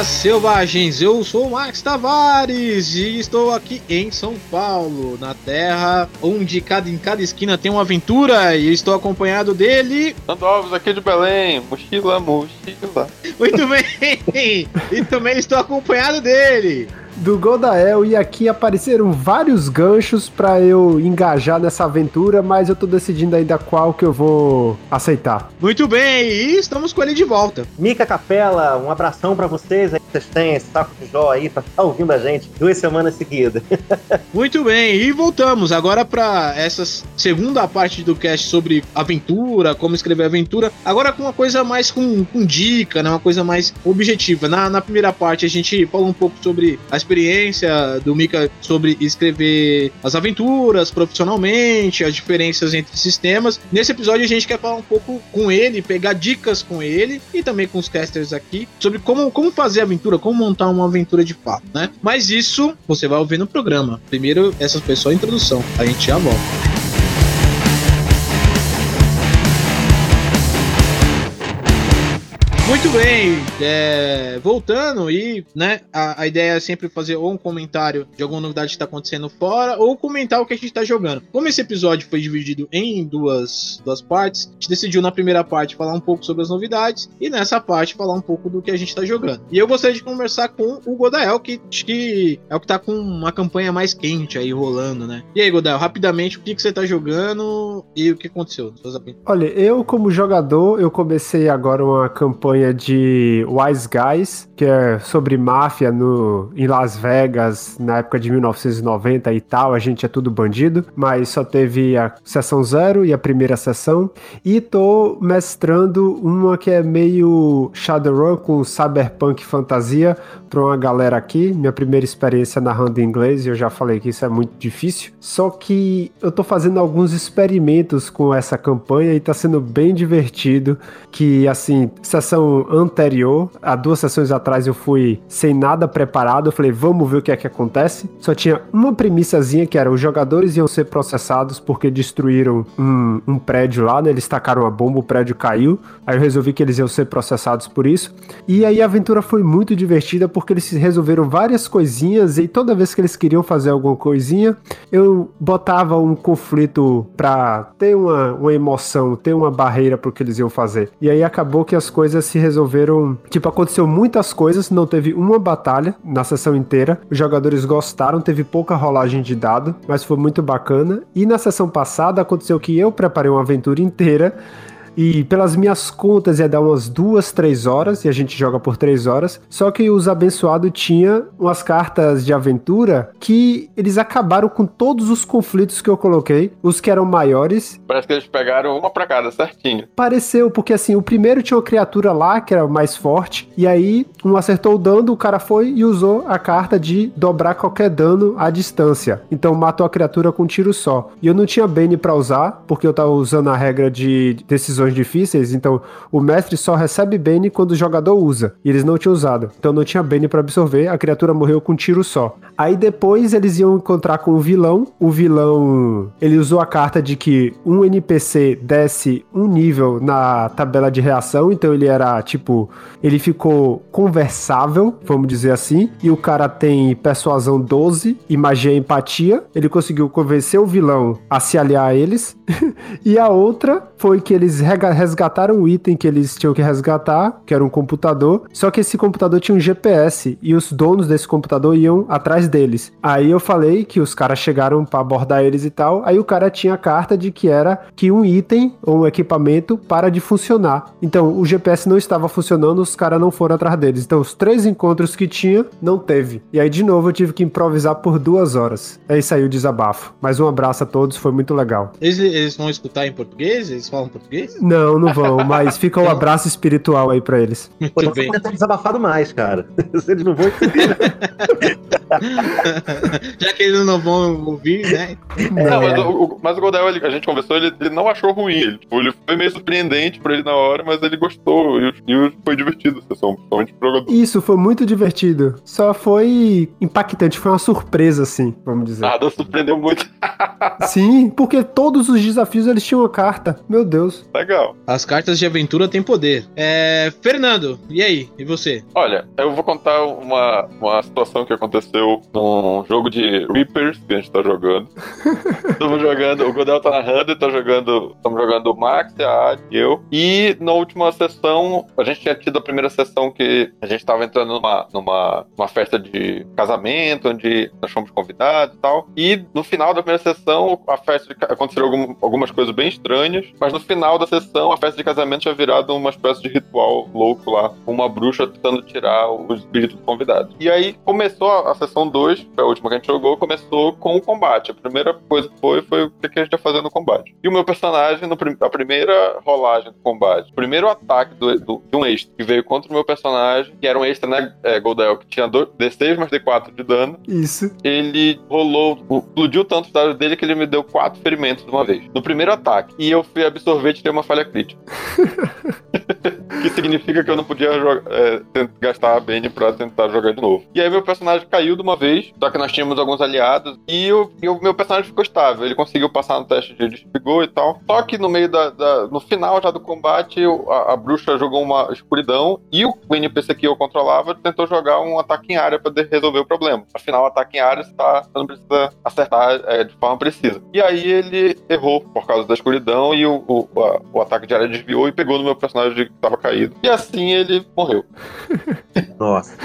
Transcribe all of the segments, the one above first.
Olá, selvagens! Eu sou o Max Tavares e estou aqui em São Paulo, na terra onde cada, em cada esquina tem uma aventura e estou acompanhado dele. Sandro Alves aqui de Belém, mochila, mochila. Muito bem! e também estou acompanhado dele do Goldael e aqui apareceram vários ganchos para eu engajar nessa aventura, mas eu tô decidindo ainda qual que eu vou aceitar. Muito bem, e estamos com ele de volta. Mica Capela, um abração para vocês aí, vocês têm esse saco de jó aí pra estar tá ouvindo a gente duas semanas seguidas. Muito bem, e voltamos agora para essa segunda parte do cast sobre aventura, como escrever aventura, agora com uma coisa mais com, com dica, né, uma coisa mais objetiva. Na, na primeira parte a gente falou um pouco sobre as experiência do Mika sobre escrever as aventuras profissionalmente, as diferenças entre sistemas. Nesse episódio a gente quer falar um pouco com ele, pegar dicas com ele e também com os casters aqui sobre como, como fazer aventura, como montar uma aventura de fato, né? Mas isso você vai ouvir no programa. Primeiro, essa foi só a introdução. A gente já volta. Muito bem, é, voltando e, né, a, a, ideia é sempre fazer ou um comentário de alguma novidade que está acontecendo fora ou comentar o que a gente está jogando. Como esse episódio foi dividido em duas, duas partes, a gente decidiu na primeira parte falar um pouco sobre as novidades e nessa parte falar um pouco do que a gente está jogando. E eu gostaria de conversar com o Godael, que, que é o que está com uma campanha mais quente aí rolando, né? E aí, Godael, rapidamente, o que, que você está jogando e o que aconteceu? Olha, eu como jogador, eu comecei agora uma campanha campanha de Wise Guys, que é sobre máfia no, em Las Vegas, na época de 1990 e tal. A gente é tudo bandido, mas só teve a sessão zero e a primeira sessão. E tô mestrando uma que é meio Shadowrun com cyberpunk fantasia para uma galera aqui. Minha primeira experiência narrando em inglês, eu já falei que isso é muito difícil. Só que eu tô fazendo alguns experimentos com essa campanha e tá sendo bem divertido. Que assim, sessão anterior, há duas sessões atrás eu fui sem nada preparado, eu falei, vamos ver o que é que acontece. Só tinha uma premissazinha que era os jogadores iam ser processados porque destruíram um, um prédio lá, né? Eles tacaram a bomba, o prédio caiu. Aí eu resolvi que eles iam ser processados por isso. E aí a aventura foi muito divertida porque eles resolveram várias coisinhas e toda vez que eles queriam fazer alguma coisinha, eu botava um conflito pra ter uma, uma emoção, ter uma barreira pro que eles iam fazer. E aí acabou que as coisas se resolveram. Tipo, aconteceu muitas coisas, não teve uma batalha na sessão inteira. Os jogadores gostaram, teve pouca rolagem de dado, mas foi muito bacana. E na sessão passada aconteceu que eu preparei uma aventura inteira e pelas minhas contas ia dar umas duas, três horas, e a gente joga por três horas. Só que os abençoados tinha umas cartas de aventura que eles acabaram com todos os conflitos que eu coloquei, os que eram maiores. Parece que eles pegaram uma pra cada, certinho. Pareceu, porque assim, o primeiro tinha uma criatura lá que era mais forte, e aí um acertou o dano, o cara foi e usou a carta de dobrar qualquer dano à distância. Então matou a criatura com um tiro só. E eu não tinha Bane para usar, porque eu tava usando a regra de decisões difíceis, então o mestre só recebe Bane quando o jogador usa. E eles não tinham usado. Então não tinha Bane para absorver, a criatura morreu com um tiro só. Aí depois eles iam encontrar com o vilão. O vilão, ele usou a carta de que um NPC desce um nível na tabela de reação, então ele era tipo, ele ficou conversável, vamos dizer assim, e o cara tem persuasão 12 e magia e empatia. Ele conseguiu convencer o vilão a se aliar a eles. e a outra foi que eles resgataram o item que eles tinham que resgatar, que era um computador, só que esse computador tinha um GPS e os donos desse computador iam atrás deles. Aí eu falei que os caras chegaram para abordar eles e tal, aí o cara tinha a carta de que era que um item ou um equipamento para de funcionar. Então o GPS não estava funcionando, os caras não foram atrás deles. Então os três encontros que tinha, não teve. E aí de novo eu tive que improvisar por duas horas. Aí saiu o desabafo. Mas um abraço a todos, foi muito legal. Eles, eles vão escutar em português? Eles falam português? Não, não vão, mas fica um abraço espiritual aí pra eles. Muito bem. ter desabafado mais, cara. eles não vão entender. Já que eles não vão ouvir, né? Não, mas o, mas o Godel, a gente conversou, ele, ele não achou ruim. Ele, tipo, ele foi meio surpreendente pra ele na hora, mas ele gostou. E, e foi divertido a sessão, principalmente pro jogador. Isso, foi muito divertido. Só foi impactante, foi uma surpresa, assim, vamos dizer. Nada surpreendeu muito. Sim, porque todos os desafios eles tinham uma carta. Meu meu Deus. Legal. As cartas de aventura têm poder. É, Fernando, e aí? E você? Olha, eu vou contar uma, uma situação que aconteceu num jogo de Reapers que a gente tá jogando. Estamos jogando, o Godel tá narrando e tá jogando. Estamos jogando o Max, a Ad e eu. E na última sessão, a gente tinha tido a primeira sessão que a gente tava entrando numa, numa, numa festa de casamento, onde nós fomos convidados e tal. E no final da primeira sessão, a festa algum- algumas coisas bem estranhas, mas no final da sessão, a festa de casamento tinha virado uma espécie de ritual louco lá, com uma bruxa tentando tirar o espírito do convidado. E aí começou a, a sessão 2, foi a última que a gente jogou, começou com o combate. A primeira coisa que foi foi o que a gente ia fazer no combate. E o meu personagem, no a primeira rolagem do combate, o primeiro ataque do, do- de um extra que veio contra o meu personagem, que era um extra, né, é, Goldel, que tinha do- D6 mais D4 de dano, Isso. ele rolou, explodiu tanto os dados dele que ele me deu quatro ferimentos de uma vez. No primeiro ataque. E eu fui absorver e tirei uma falha crítica. que significa que eu não podia jogar- é, gastar a Bane pra tentar jogar de novo. E aí meu personagem caiu de uma vez, só que nós tínhamos alguns aliados, e o, meu personagem ficou estável. Ele conseguiu passar no teste de desfigor e tal. Só que no meio da. da- no final já do combate, a, a bruxa jogou uma escuridão e o, NPC que eu controlava tentou jogar um ataque em área pra resolver o problema. Afinal, o ataque em área você, tá, você não precisa acertar é, de forma precisa. E aí ele errou por causa da escuridão e o, o, a- o ataque de área desviou e pegou no meu personagem que tava caído. E assim ele morreu. Nossa.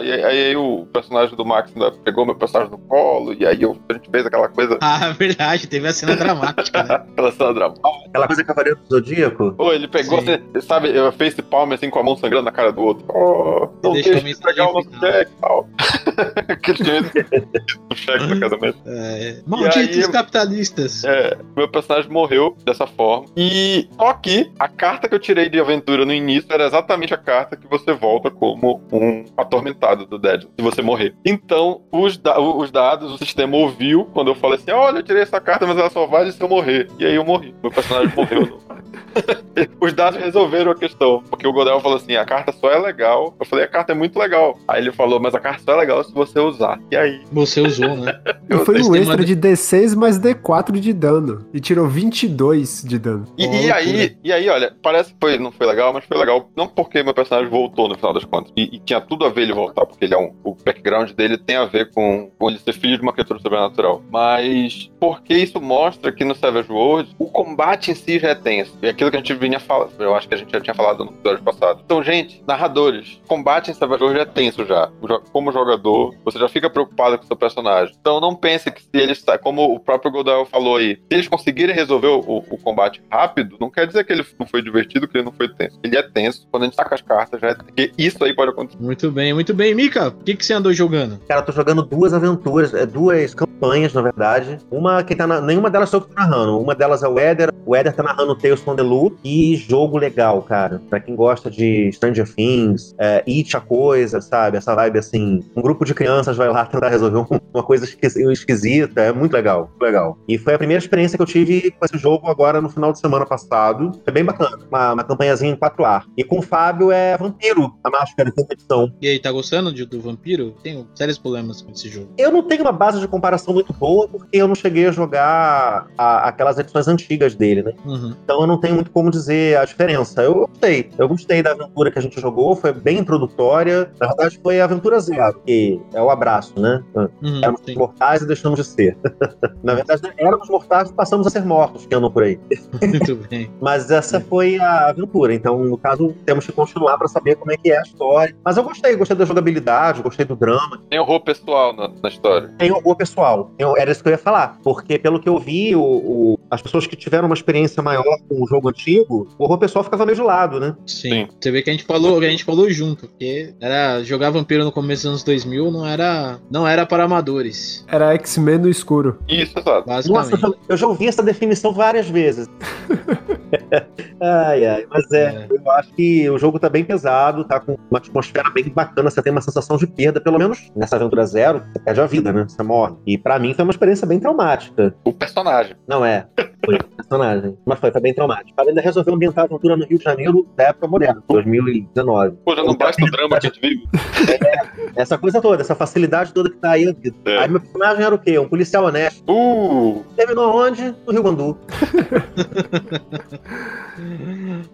E aí, aí o personagem do Max ainda pegou meu personagem no colo, e aí eu, a gente fez aquela coisa, Ah, verdade, teve a cena dramática, né? aquela cena dramática. Aquela coisa Cavaleiro do Zodíaco. Ou ele pegou, Sim. assim, sabe, eu face palm assim com a mão sangrando na cara do outro. Oh, não Deixou deixa de pegar o nosso cheque e tal. Aquele do cheque do casamento. É, malditos aí- capitalistas. É, meu personagem morreu dessa forma. E só que a carta que eu tirei de aventura no início era exatamente a carta que você volta como um atormentado do Dead, se você morrer. Então, os, da- os dados, o sistema ouviu quando eu falei assim: olha, eu tirei essa carta, mas ela só vale se eu morrer. E aí eu morri. Meu personagem morreu. Os dados resolveram a questão. Porque o Godel falou assim: a carta só é legal. Eu falei: a carta é muito legal. Aí ele falou: mas a carta só é legal se você usar. E aí? Você usou, né? E foi um extra de D6 mais D4 de dano. E tirou 22 de dano. E, e aí, e aí, olha, parece que foi, não foi legal, mas foi legal. Não porque meu personagem voltou no final das contas. E, e tinha tudo a ver ele voltar, porque ele é um. O background dele tem a ver com, com ele ser filho de uma criatura sobrenatural. Mas porque isso mostra que no Savage World o combate em si já é tenso. E aquilo que a gente vinha falando, eu acho que a gente já tinha falado no episódio passado. Então, gente, narradores, combate em Savage World é tenso já. Como jogador, você já fica preocupado com o seu personagem. Então não pense que se eles, como o próprio Godel falou aí, se eles conseguirem resolver o, o combate rápido, não quer dizer que ele não foi divertido, que ele não foi tenso. Ele é tenso. Quando a gente saca as cartas, já é tenso. Porque isso aí pode acontecer. Muito bem, muito bem. Mika, o que, que você andou jogando? Cara, eu tô jogando duas aventuras, é, duas campanhas, na verdade. Uma que tá na, nenhuma delas sou eu que tô narrando. Uma delas é o Éder. O Éder tá narrando Tales from the Loop. E jogo legal, cara. Pra quem gosta de Stranger Things, é, It a coisa, sabe? Essa vibe assim. Um grupo de crianças vai lá tentar resolver um- uma coisa esqui- esquisita. É muito legal, muito legal. E foi a primeira experiência que eu tive com esse jogo agora no final de semana passado. Foi bem bacana. Uma, uma campanhazinha em 4A. E com o Fábio é Vampiro, a máscara de competição. E aí, tá gostando de- do Vampiro? Tenho sérios problemas com esse jogo. Eu não tenho uma base de comparação muito boa, porque eu não cheguei a jogar a- aquelas edições antigas dele, né? Uhum. Então eu não tenho muito como dizer a diferença. Eu gostei. Eu gostei da aventura que a gente jogou, foi bem introdutória. Na verdade, foi a aventura zero, que é o abraço, né? Uhum, Éramos sim. mortais e deixamos de ser. Na verdade, éramos mortais e passamos a ser mortos, que andam por aí. Muito bem. Mas essa foi a aventura. Então, no caso, temos que continuar para saber como é que é a história. Mas eu gostei, gostei da jogabilidade, gostei do drama. Tem horror pessoal na, na história. tem horror pessoal. Eu- era isso que eu ia falar. Porque, pelo que eu vi, o, o- as pessoas que tiveram uma experiência maior com o jogo antigo, o horror pessoal ficava meio de lado, né? Sim. Sim. Você vê que a gente falou, a gente falou junto, porque era jogar vampiro no começo dos anos 2000 não era, não era para amadores, Era X-Men no escuro. Isso, exato. Nossa, basicamente. eu já, eu já ouvi essa definição várias vezes. ai, ai. Mas é, É. eu acho que o jogo tá bem pesado, tá com uma atmosfera bem bacana. Você tem uma sensação de perda, pelo menos nessa aventura zero, você perde a vida, né? Você morre. E pra mim foi uma experiência bem traumática. O personagem. Não é. Foi personagem. Mas foi, foi bem traumático. Ela ainda resolveu ambientar a aventura no Rio de Janeiro da época moderna, 2019. Pô, já não basta o drama que a gente vive. Essa coisa toda, essa facilidade toda que tá aí. É. Aí meu personagem era o quê? Um policial honesto. Uh! Terminou onde? No Rio Guandu.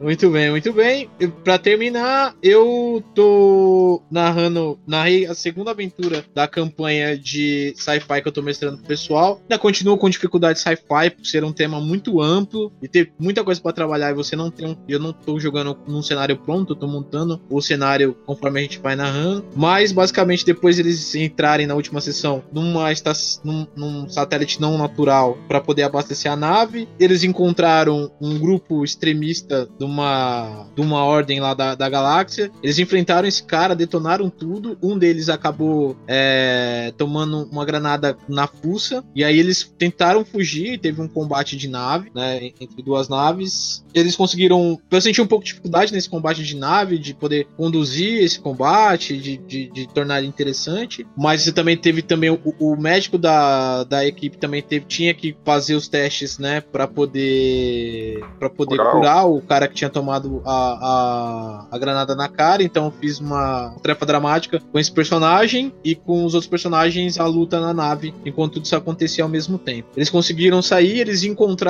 Muito bem, muito bem. E Pra terminar, eu tô narrando, narrei a segunda aventura da campanha de sci-fi que eu tô mestrando pro pessoal. Ainda continuo com dificuldade sci-fi por ser um tema muito amplo e ter muita coisa pra trabalhar e você não tem um, eu não tô jogando num cenário pronto, eu tô montando o cenário conforme a gente vai narrando. Mas basicamente depois eles entrarem na última sessão numa esta- num, num satélite não natural para poder abastecer a nave, eles encontraram um grupo extremista de uma, de uma ordem lá da, da galáxia. Eles enfrentaram esse cara, detonaram tudo. Um deles acabou é, tomando uma granada na fuça. E aí eles tentaram fugir. Teve um combate de nave, né? Entre duas naves. Eles conseguiram. Eu senti um pouco de dificuldade nesse combate de nave, de poder conduzir esse combate, de, de, de tornar ele interessante. Mas você também teve também o, o médico da, da equipe também teve, tinha que fazer os testes, né? Pra poder. para poder Curar o- curar o cara que tinha tomado a, a, a granada na cara. Então eu fiz uma tarefa dramática com esse personagem e com os outros personagens a luta na nave enquanto tudo isso acontecia ao mesmo tempo. Eles conseguiram sair, eles encontraram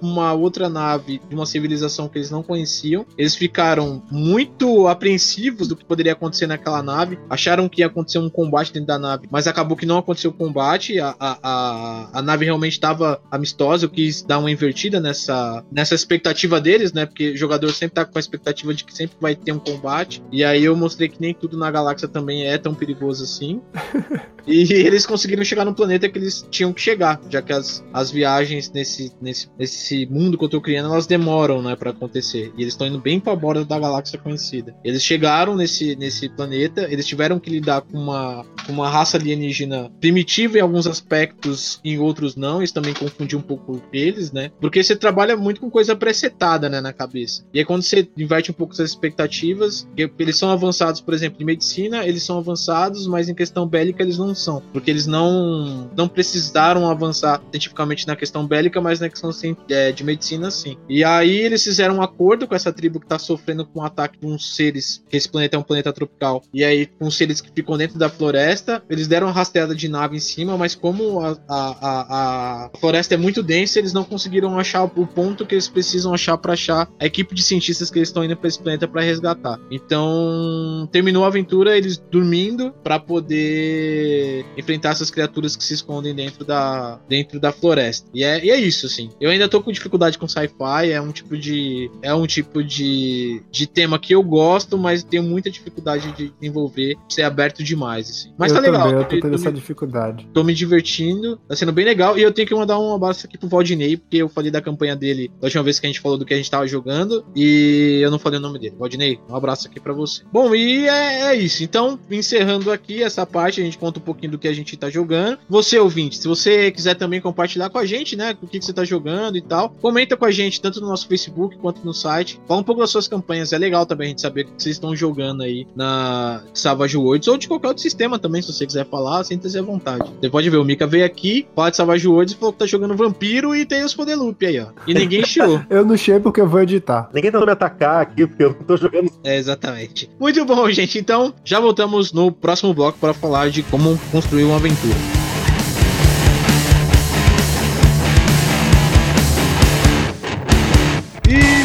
uma outra nave de uma civilização que eles não conheciam. Eles ficaram muito apreensivos do que poderia acontecer naquela nave. Acharam que ia acontecer um combate dentro da nave, mas acabou que não aconteceu o combate. A, a, a, a nave realmente estava amistosa. Eu quis dar uma invertida nessa, nessa expectativa deles, né? Porque o jogador sempre tá com a expectativa de que sempre vai ter um combate. E aí eu mostrei que nem tudo na galáxia também é tão perigoso assim. E eles conseguiram chegar no planeta que eles tinham que chegar, já que as, as viagens nesse, nesse, nesse mundo que eu tô criando, elas demoram, né, para acontecer. E eles estão indo bem pra borda da galáxia conhecida. Eles chegaram nesse, nesse planeta, eles tiveram que lidar com uma, com uma raça alienígena primitiva em alguns aspectos, em outros não. Isso também confundiu um pouco eles, né? Porque você trabalha muito com coisa presetada, né, na cabeça. E aí quando você inverte um pouco essas expectativas, eles são avançados, por exemplo, em medicina, eles são avançados, mas em questão bélica eles não porque eles não não precisaram avançar cientificamente na questão bélica, mas na questão é, de medicina sim. E aí eles fizeram um acordo com essa tribo que tá sofrendo com o ataque de uns seres, que esse planeta é um planeta tropical. E aí com seres que ficam dentro da floresta, eles deram uma rasteada de nave em cima, mas como a, a, a, a floresta é muito densa, eles não conseguiram achar o ponto que eles precisam achar para achar a equipe de cientistas que eles estão indo para esse planeta para resgatar. Então, terminou a aventura eles dormindo para poder enfrentar essas criaturas que se escondem dentro da, dentro da floresta. E é, e é isso, assim. Eu ainda tô com dificuldade com sci-fi, é um tipo de é um tipo de, de tema que eu gosto, mas tenho muita dificuldade de desenvolver, ser aberto demais, assim. Mas eu tá legal. Também, eu tô tendo essa me- dificuldade. Tô me divertindo, tá sendo bem legal. E eu tenho que mandar um abraço aqui pro Valdinei, porque eu falei da campanha dele da última vez que a gente falou do que a gente tava jogando. E eu não falei o nome dele. Valdinei, um abraço aqui pra você. Bom, e é, é isso. Então, encerrando aqui essa parte, a gente conta um pouquinho do que a gente tá jogando. Você, ouvinte, se você quiser também compartilhar com a gente, né? O que, que você tá jogando e tal, comenta com a gente, tanto no nosso Facebook quanto no site. Fala um pouco das suas campanhas. É legal também a gente saber o que vocês estão jogando aí na Savage Worlds ou de qualquer outro sistema também, se você quiser falar, sinta-se à vontade. Você pode ver, o Mika veio aqui, fala de Savage Worlds e falou que tá jogando vampiro e tem os poder loop aí, ó. E ninguém chiou. Eu não chego porque eu vou editar. Ninguém tá me atacar aqui, porque eu não tô jogando. É, exatamente. Muito bom, gente. Então, já voltamos no próximo bloco para falar de como construir uma aventura.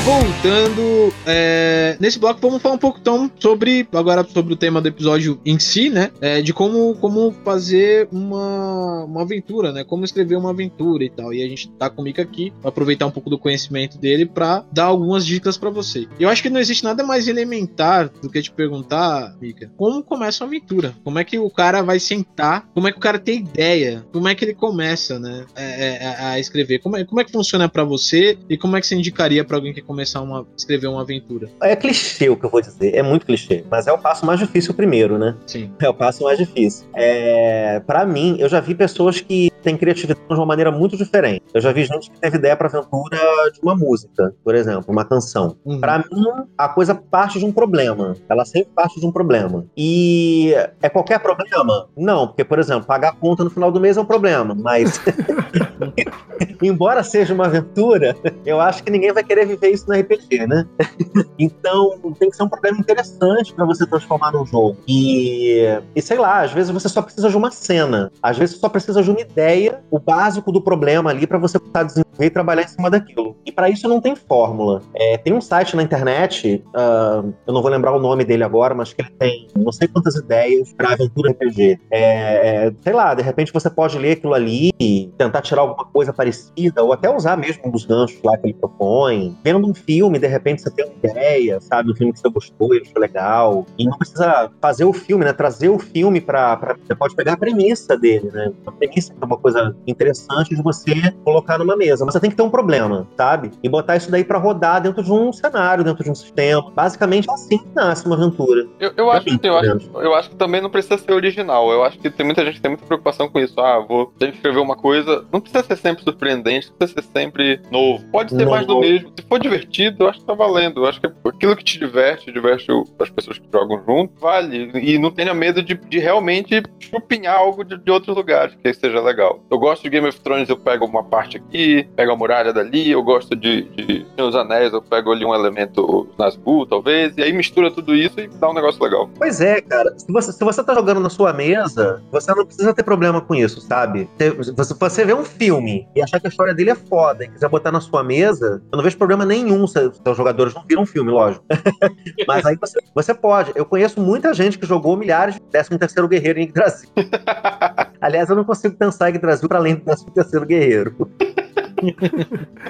Voltando, é, nesse bloco vamos falar um pouco então sobre agora sobre o tema do episódio em si, né? É, de como, como fazer uma, uma aventura, né? Como escrever uma aventura e tal. E a gente tá com o Mika aqui aproveitar um pouco do conhecimento dele pra dar algumas dicas pra você. Eu acho que não existe nada mais elementar do que te perguntar, Mika, como começa uma aventura? Como é que o cara vai sentar? Como é que o cara tem ideia? Como é que ele começa, né? é, é, a escrever? Como é, como é que funciona pra você e como é que você indicaria pra alguém que começar uma escrever uma aventura? É clichê o que eu vou dizer, é muito clichê. Mas é o passo mais difícil primeiro, né? Sim. É o passo mais difícil. É, para mim, eu já vi pessoas que têm criatividade de uma maneira muito diferente. Eu já vi gente que teve ideia para aventura de uma música, por exemplo, uma canção. Uhum. Pra mim, a coisa parte de um problema. Ela sempre parte de um problema. E é qualquer problema? Não, porque, por exemplo, pagar a conta no final do mês é um problema, mas embora seja uma aventura, eu acho que ninguém vai querer viver isso no RPG, né? então, tem que ser um problema interessante para você transformar num jogo. E, e sei lá, às vezes você só precisa de uma cena, às vezes você só precisa de uma ideia, o básico do problema ali para você começar a desenvolver e trabalhar em cima daquilo. E para isso não tem fórmula. É, tem um site na internet, uh, eu não vou lembrar o nome dele agora, mas que ele tem não sei quantas ideias para aventura RPG. É, é, sei lá, de repente você pode ler aquilo ali, tentar tirar alguma coisa parecida, ou até usar mesmo dos ganchos lá que ele propõe. Vendo um filme, de repente você tem uma ideia, sabe? Um filme que você gostou, ele achou legal. E não precisa fazer o filme, né? Trazer o filme para Você pode pegar a premissa dele, né? A premissa é uma coisa interessante de você colocar numa mesa. Você tem que ter um problema, sabe? E botar isso daí para rodar dentro de um cenário, dentro de um sistema. Basicamente assim que nasce uma aventura. Eu, eu acho, mim, eu, acho, eu acho que também não precisa ser original. Eu acho que tem muita gente que tem muita preocupação com isso. Ah, vou escrever uma coisa. Não precisa ser sempre surpreendente, não precisa ser sempre novo. Pode ser não. mais do mesmo. Se for divertido, eu acho que tá valendo. Eu acho que aquilo que te diverte, diverte as pessoas que jogam junto, vale. E não tenha medo de, de realmente chupinhar algo de, de outros lugares, que seja legal. Eu gosto de Game of Thrones, eu pego uma parte aqui, pego a muralha dali. Eu gosto de, de Os Anéis, eu pego ali um elemento Nazgûl, talvez. E aí mistura tudo isso e dá um negócio legal. Pois é, cara. Se você, se você tá jogando na sua mesa, você não precisa ter problema com isso, sabe? Se você vê um filme e achar que a história dele é foda e quiser botar na sua mesa, eu não vejo problema nenhum se, se os jogadores não viram um filme, lógico. Mas aí você, você pode. Eu conheço muita gente que jogou milhares de 13 terceiro Guerreiro em Brasil. Aliás, eu não consigo pensar em Brasil para além do 13 terceiro Guerreiro.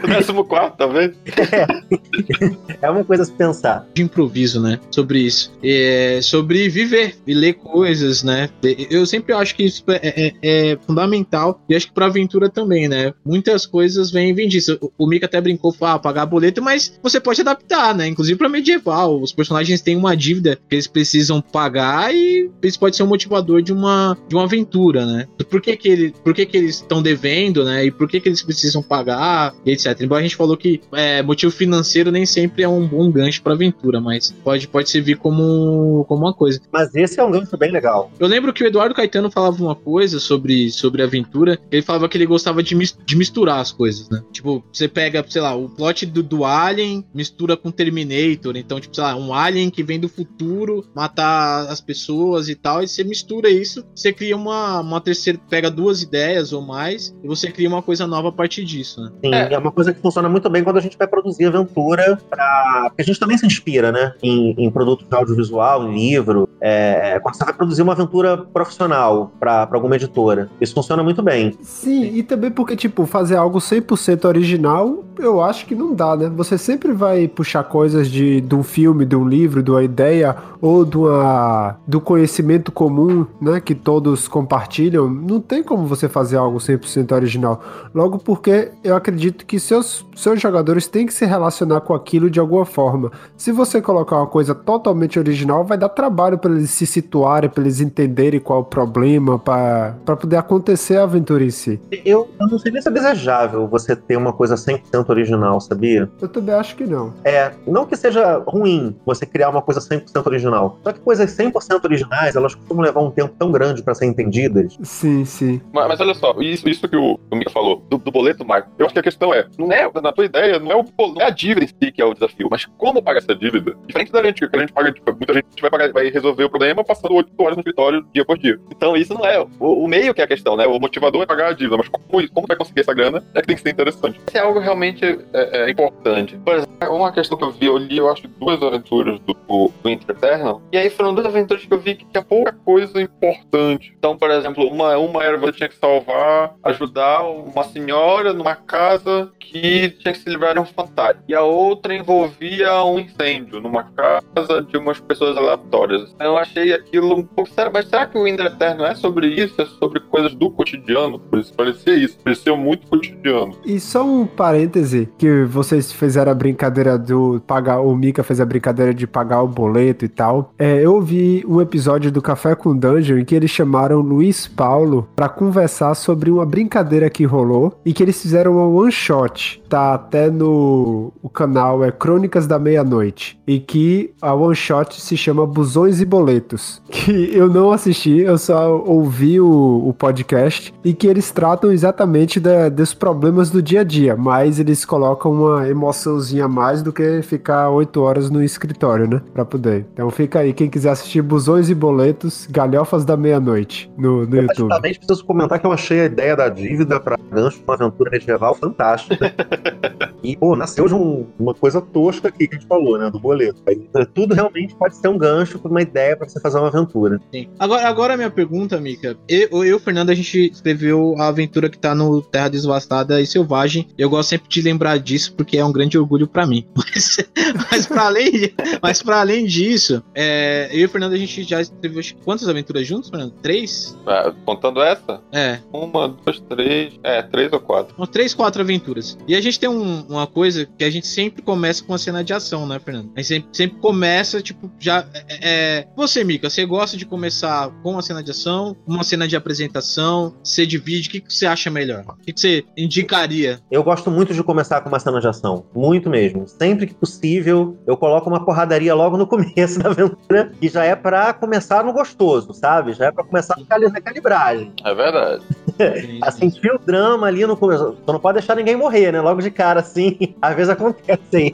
Décimo quarto, talvez. É. é uma coisa a se pensar. De improviso, né? Sobre isso. É, sobre viver e ler coisas, né? Eu sempre acho que isso é, é, é fundamental. E acho que pra aventura também, né? Muitas coisas vêm, vêm disso. O, o Mika até brincou, ah, pagar boleto, mas você pode adaptar, né? Inclusive pra medieval. Os personagens têm uma dívida que eles precisam pagar e isso pode ser um motivador de uma, de uma aventura, né? Por que, que, ele, por que, que eles estão devendo, né? E por que, que eles precisam pagar? Pagar, etc. Embora a gente falou que é, motivo financeiro nem sempre é um bom gancho para aventura, mas pode, pode servir como, como uma coisa. Mas esse é um gancho bem legal. Eu lembro que o Eduardo Caetano falava uma coisa sobre, sobre aventura. Ele falava que ele gostava de, mis, de misturar as coisas, né? Tipo, você pega, sei lá, o plot do, do Alien, mistura com Terminator. Então, tipo, sei lá, um Alien que vem do futuro matar as pessoas e tal. E você mistura isso, você cria uma, uma terceira, pega duas ideias ou mais, e você cria uma coisa nova a partir disso isso, né? Sim, é. é. uma coisa que funciona muito bem quando a gente vai produzir aventura pra... Porque a gente também se inspira, né? Em, em produtos de audiovisual, em livro. É... Quando você vai produzir uma aventura profissional pra, pra alguma editora. Isso funciona muito bem. Sim, Sim. e também porque, tipo, fazer algo 100% original, eu acho que não dá, né? Você sempre vai puxar coisas de, de um filme, de um livro, de uma ideia, ou de uma, do conhecimento comum, né? Que todos compartilham. Não tem como você fazer algo 100% original. Logo porque eu acredito que seus, seus jogadores têm que se relacionar com aquilo de alguma forma. Se você colocar uma coisa totalmente original, vai dar trabalho para eles se situarem, para eles entenderem qual é o problema, para poder acontecer a aventura em si. Eu, eu não sei nem se é desejável você ter uma coisa 100% original, sabia? Eu também acho que não. É, não que seja ruim você criar uma coisa 100% original. Só que coisas 100% originais, elas costumam levar um tempo tão grande para serem entendidas. Sim, sim. Mas, mas, olha só, isso, isso que o, o Mika falou, do, do boleto, Marco, eu acho que a questão é, não é, na tua ideia, não é, o, não é a dívida em si que é o desafio, mas como pagar essa dívida. Diferente da gente, que a gente paga, tipo, muita gente vai, pagar, vai resolver o problema passando 8 horas no escritório dia por dia. Então isso não é o, o, meio que é a questão, né? O motivador é pagar a dívida, mas como, como vai conseguir essa grana é que tem que ser interessante. Isso é algo realmente é, é importante. Por exemplo, uma questão que eu vi, eu li, eu acho, duas aventuras do, do, do Eternal, e aí foram duas aventuras que eu vi que tinha pouca coisa importante. Então, por exemplo, uma, uma era você tinha que salvar, ajudar uma senhora numa casa que tinha que se livrar de um fantasma. E a outra envolvia um incêndio numa casa de umas pessoas aleatórias. Eu achei aquilo um pouco sério, mas será que o Indra Eterno é sobre isso? É sobre coisas do cotidiano? Por isso parecia isso, parecia muito cotidiano. E só um parêntese, que vocês fizeram a brincadeira do pagar, o Mika fez a brincadeira de pagar o boleto e tal. É, eu vi um episódio do Café com Dungeon em que eles chamaram Luiz Paulo para conversar sobre uma brincadeira que rolou e que eles fizeram uma one shot. Tá até no o canal é Crônicas da Meia-Noite. E que a one shot se chama Busões e Boletos que eu não assisti, eu só ouvi o, o podcast e que eles tratam exatamente da, dos problemas do dia a dia, mas eles colocam uma emoçãozinha a mais do que ficar oito horas no escritório, né? Pra poder. Então fica aí, quem quiser assistir Busões e Boletos, Galhofas da Meia-Noite no, no Eu, YouTube. particularmente, preciso comentar que eu achei a ideia da dívida pra gancho uma aventura medieval fantástica. e, pô, nasceu de um- uma coisa tosca aqui que a gente falou, né? Do boleto. Aí, tudo realmente pode ser um gancho pra uma ideia pra você fazer uma aventura. Sim. Agora, agora a minha pergunta, Mika. Eu, eu, Fernando, a gente escreveu a aventura que tá no Terra Desvastada e Selvagem. Eu gosto sempre de lembrar disso porque é um grande orgulho pra mim. Mas, mas para além, mas pra além disso, é, eu e o Fernando a gente já escreveu quantas aventuras juntos, Fernando? Três? É, contando essa? É, Uma, duas, três. É, três ou quatro. umas três, quatro aventuras. E a gente tem um- uma coisa que a gente sempre começa com uma cena de ação, né, Fernando? A gente sempre, sempre começa, tipo, já. É, é- Você, Mika, você gosta de começar com uma cena de ação, uma cena de apresentação? Você divide? O que, que você acha melhor? O que, que você indicaria? Eu gosto muito de começar com uma cena de ação. Muito mesmo. Sempre que possível, eu coloco uma porradaria logo no começo da aventura. E já é pra começar no gostoso, sabe? Já é pra começar na calibragem. É verdade. A sentir o drama ali no começo. Você não pode deixar ninguém morrer, né? Logo de cara, assim. Às vezes acontece, hein?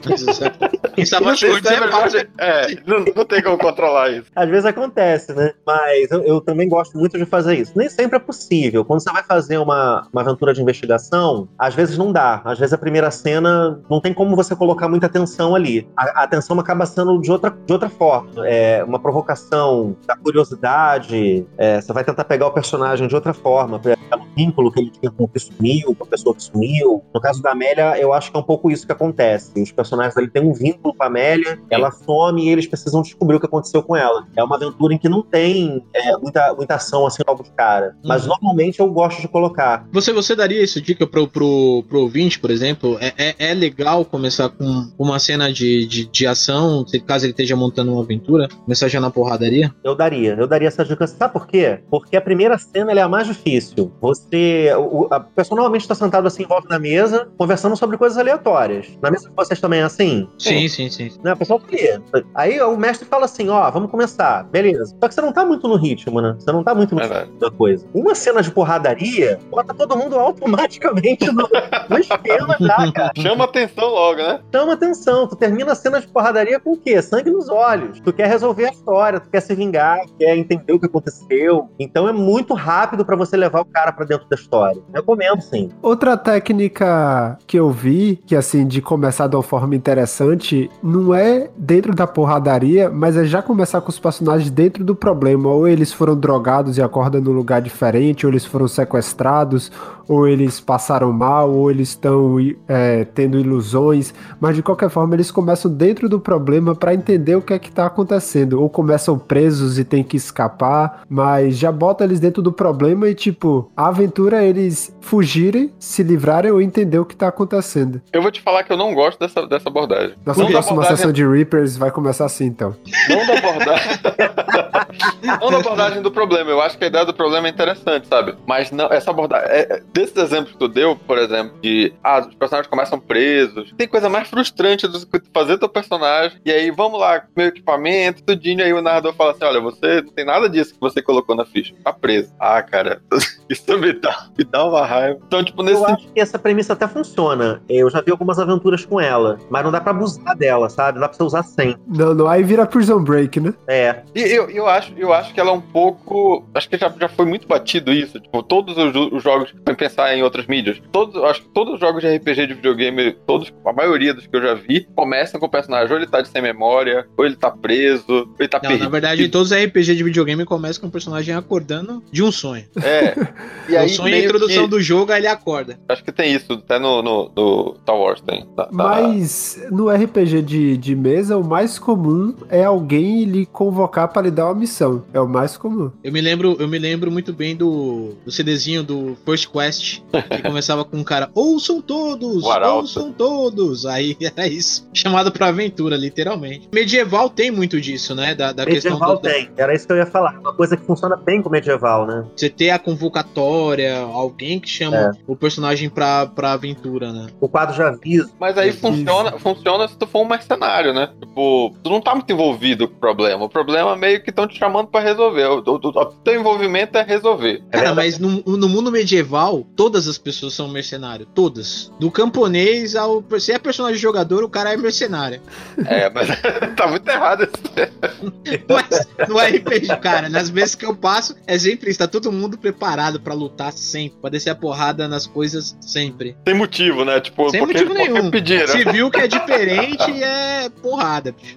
Quem sabe Não as tem, coisas é fácil. pode- é, não, não tem como controlar isso. Às vezes acontece, né? Mas eu, eu também gosto muito de fazer isso. Nem sempre é possível. Quando você vai fazer uma, uma aventura de investigação, às vezes não dá. Às vezes a primeira cena não tem como você colocar muita atenção ali. A, a atenção acaba sendo de outra, de outra forma. É uma provocação da curiosidade. é, você vai tentar pegar o personagem de outra forma, pelo vínculo que ele tinha com o que sumiu, com a pessoa que sumiu. No caso da Amélia, eu acho que é um pouco isso que acontece. Os personagens ali têm um vínculo com a Amélia, ela some e eles precisam descobrir o que aconteceu com ela. É uma aventura em que não tem é, muita, muita ação assim logo de cara. Mas Uhum. normalmente eu gosto de colocar. Você, você daria essa dica pro, pro, pro ouvinte, por exemplo? É, é, é legal começar com uma cena de, de, de ação, caso ele esteja montando uma aventura, começar já na porradaria? Eu daria, eu daria essa dica. Sabe por quê? Porque a primeira cena é a mais difícil. Você. O, a pessoa normalmente está sentado assim em volta da mesa, conversando sobre coisas aleatórias. Na mesa de vocês também é assim? Sim, sim, sim. Né? O pessoal tá ali. Aí o mestre fala assim: ó, vamos começar. Beleza. Só que você não tá muito no ritmo, né? Você não tá muito no Verdade. ritmo da coisa. Uma cena de porradaria bota todo mundo automaticamente no, no esquema já, cara. Chama atenção logo, né? Chama atenção. Tu termina a cena de porradaria com o quê? Sangue nos olhos. Tu quer resolver a história, tu quer se vingar, quer entender o que aconteceu. Então é muito rápido pra você levar o cara pra dentro da história. Recomendo, sim. Outra técnica que eu vi, que assim, de começar de uma forma interessante, não é dentro da porradaria, mas é já começar com os personagens dentro do problema. Ou eles foram drogados e acordam num lugar diferente, ou eles foram sequestrados, ou eles passaram mal, ou eles estão é, tendo ilusões. Mas de qualquer forma, eles começam dentro do problema para entender o que é que tá acontecendo. Ou começam presos e tem que escapar, mas já bota eles dentro do problema e, tipo, a aventura é eles fugirem, se livrarem ou entender o que tá acontecendo. Eu vou te falar que eu não gosto dessa, dessa abordagem. Nossa não próxima abordagem, sessão de Reapers vai começar assim, então. não da abordagem. não da abordagem do problema. Eu acho que a ideia do problema é interessante, sabe? Mas não, essa abordagem. É, é, desses exemplos que tu deu, por exemplo, de ah, os personagens começam presos. Tem coisa mais frustrante do que fazer teu personagem. E aí, vamos lá, meu equipamento, tudinho. Aí o narrador fala assim: olha, você não tem nada disso que você colocou na ficha. Tá preso. Ah, cara, isso me dá, me dá uma raiva. Então, tipo, nesse Eu acho que essa premissa até funciona. Eu já vi algumas aventuras com ela, mas não dá pra abusar dela, sabe? Dá pra você usar sem. Não, não, aí vira Prison Break, né? É. E eu, eu, acho, eu acho que ela é um pouco. Acho que já, já foi muito batido isso. Tipo, todos os, os jogos, pra pensar em outras mídias, todos, acho que todos os jogos de RPG de videogame, todos, a maioria dos que eu já vi, começam com o personagem, ou ele tá de sem memória, ou ele tá preso, ou ele tá Não, perdido. na verdade, todos os RPG de videogame começam com o personagem acordando de um sonho. É. E aí, o sonho é a introdução que- do jogo, aí ele acorda. Acho que tem isso, até no, no, no Star Wars tem. Tá- tá- Mas no RPG de, de mesa, o mais comum é alguém lhe convocar para lhe dar uma missão. É o mais comum. Eu me lembro, eu me lembro muito bem do, do CDzinho do First Quest, que começava com um cara, ouçam todos, ouçam todos. Aí era isso, chamado pra aventura, literalmente. Medieval tem muito disso, né? Da, da questão Medieval do, da- tem. Era isso que eu ia falar. Uma coisa que funciona bem com medieval, né? você ter a convocatória, alguém que chama É. o personagem pra, pra aventura, né? O quadro de aviso. Mas aí funciona, funciona se tu for um mercenário, né? Tipo, tu não tá muito envolvido com o problema. O problema meio que estão te chamando pra resolver. O, o, o, o teu envolvimento é resolver. Cara, mas no, no mundo medieval, todas as pessoas são mercenários. Todas. Do camponês ao. Se é personagem jogador, o cara é mercenário. É, mas tá muito errado isso. Mas no RPG, cara, nas vezes que eu passo, é sempre isso. Tá todo mundo preparado pra lutar sempre. Pra descer a porrada nas coisas sempre. Tem motivo, né? Tipo, Sem porque, motivo nenhum. pediram. Se viu que é diferente, é porrada, bicho.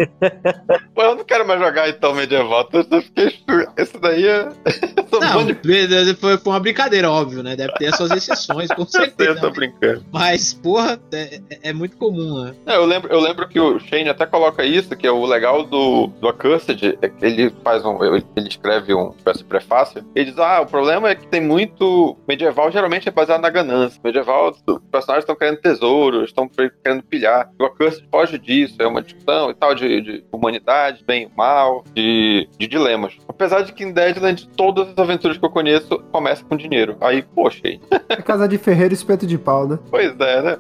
Pô, eu não quero mais jogar então medieval. Eu fiquei. Esse daí é. Não, de foi, foi uma brincadeira, óbvio, né? Deve ter as suas exceções, com eu certeza. tô brincando. Mas, porra, é, é- é muito comum, né? É, eu, lembro, eu lembro que o Shane até coloca isso, que é o legal do, do Accursed, é que ele faz um. Ele escreve um de prefácio. Ele diz: Ah, o problema é que tem muito. Medieval geralmente é baseado na ganância. Medieval, os personagens estão querendo tesouros, estão querendo pilhar. O Accursed foge disso, é uma discussão e tal de, de humanidade, bem e mal, de, de dilemas. Apesar de que em Deadland, todas as aventuras que eu conheço começam com dinheiro. Aí, poxa, Shane. É casa de ferreiro e espeto de pau, né? Pois é, né?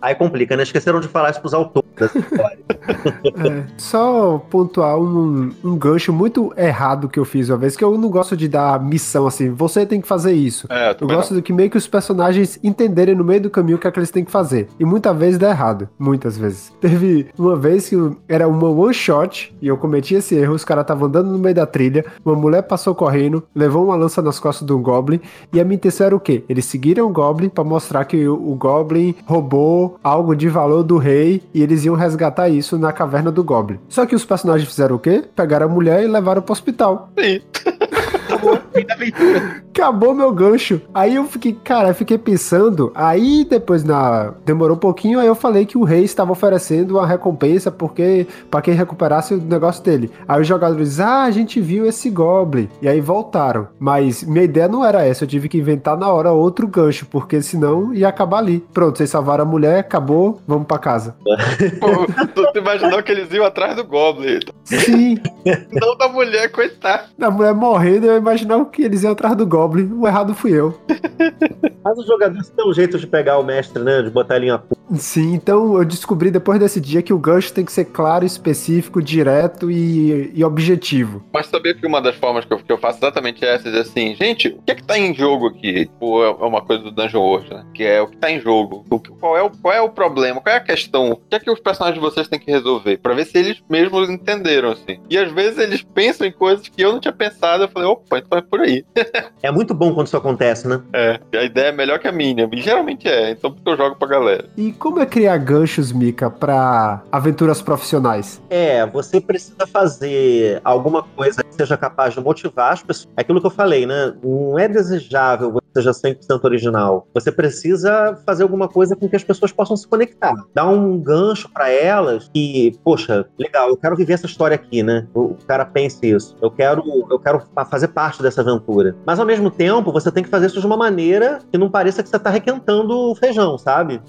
Aí complica, né? Esqueceram de falar isso pros autores dessa história. É, só pontuar um, um gancho muito errado que eu fiz uma vez, que eu não gosto de dar missão assim, você tem que fazer isso. É, Eu também gosto do que meio que os personagens entenderem no meio do caminho o que é que eles têm que fazer. E muitas vezes dá errado. Muitas vezes. Teve uma vez que era uma one shot e eu cometi esse erro. Os caras estavam andando no meio da trilha. Uma mulher passou correndo, levou uma lança nas costas de um Goblin. E a minha intenção era o quê? Eles seguiram o Goblin pra mostrar que o, o Goblin roubou algo de valor do rei e eles iam resgatar isso na caverna do Goblin. Só que os personagens fizeram o quê? Pegaram a mulher e levaram pro hospital. Sim. Acabou, fim da aventura. Acabou meu gancho. Aí eu fiquei, cara, eu fiquei pensando. Aí depois na demorou um pouquinho, aí eu falei que o rei estava oferecendo uma recompensa porque para quem recuperasse o negócio dele. Aí os jogadores, ah, a gente viu esse goblin. E aí voltaram. Mas minha ideia não era essa, eu tive que inventar na hora outro gancho, porque senão ia acabar ali. Pronto, vocês salvaram a mulher, acabou, vamos para casa. Pô, tu imaginou que eles iam atrás do Goblin. Sim, Não da mulher, coitado. a mulher morrendo, eu imaginava que eles iam atrás do goblin. O errado fui eu. Mas os jogadores têm um jeito de pegar o mestre, né? De botar ele em apuro. Sim, então eu descobri depois desse dia que o gancho tem que ser claro, específico, direto e, e objetivo. Mas sabia que uma das formas que eu, que eu faço exatamente é essa, dizer assim, gente, o que é que tá em jogo aqui? Tipo, é é uma coisa do Dungeon World, né? Que é o que tá em jogo. O qual, é o, qual é o problema? Qual é a questão? O que é que os personagens de vocês têm que resolver? Pra ver se eles mesmos entenderam, assim. E às vezes eles pensam em coisas que eu não tinha pensado. Eu falei, opa, então é por aí. É muito bom quando isso acontece, né? É, a ideia é melhor que a minha. E geralmente é, então porque eu jogo pra galera. E como é criar ganchos, Mika, pra aventuras profissionais? É, você precisa fazer alguma coisa que seja capaz de motivar as pessoas. É aquilo que eu falei, né? Não é desejável você seja 100% original. Você precisa fazer alguma coisa com que as pessoas possam se conectar. Dar um gancho pra elas que, poxa, legal, eu quero viver essa história aqui, né? O cara pense isso. Eu quero, eu quero fa- fazer parte dessa aventura. Mas ao mesmo tempo, você tem que fazer isso de uma maneira que não pareça que você tá requentando o feijão, sabe?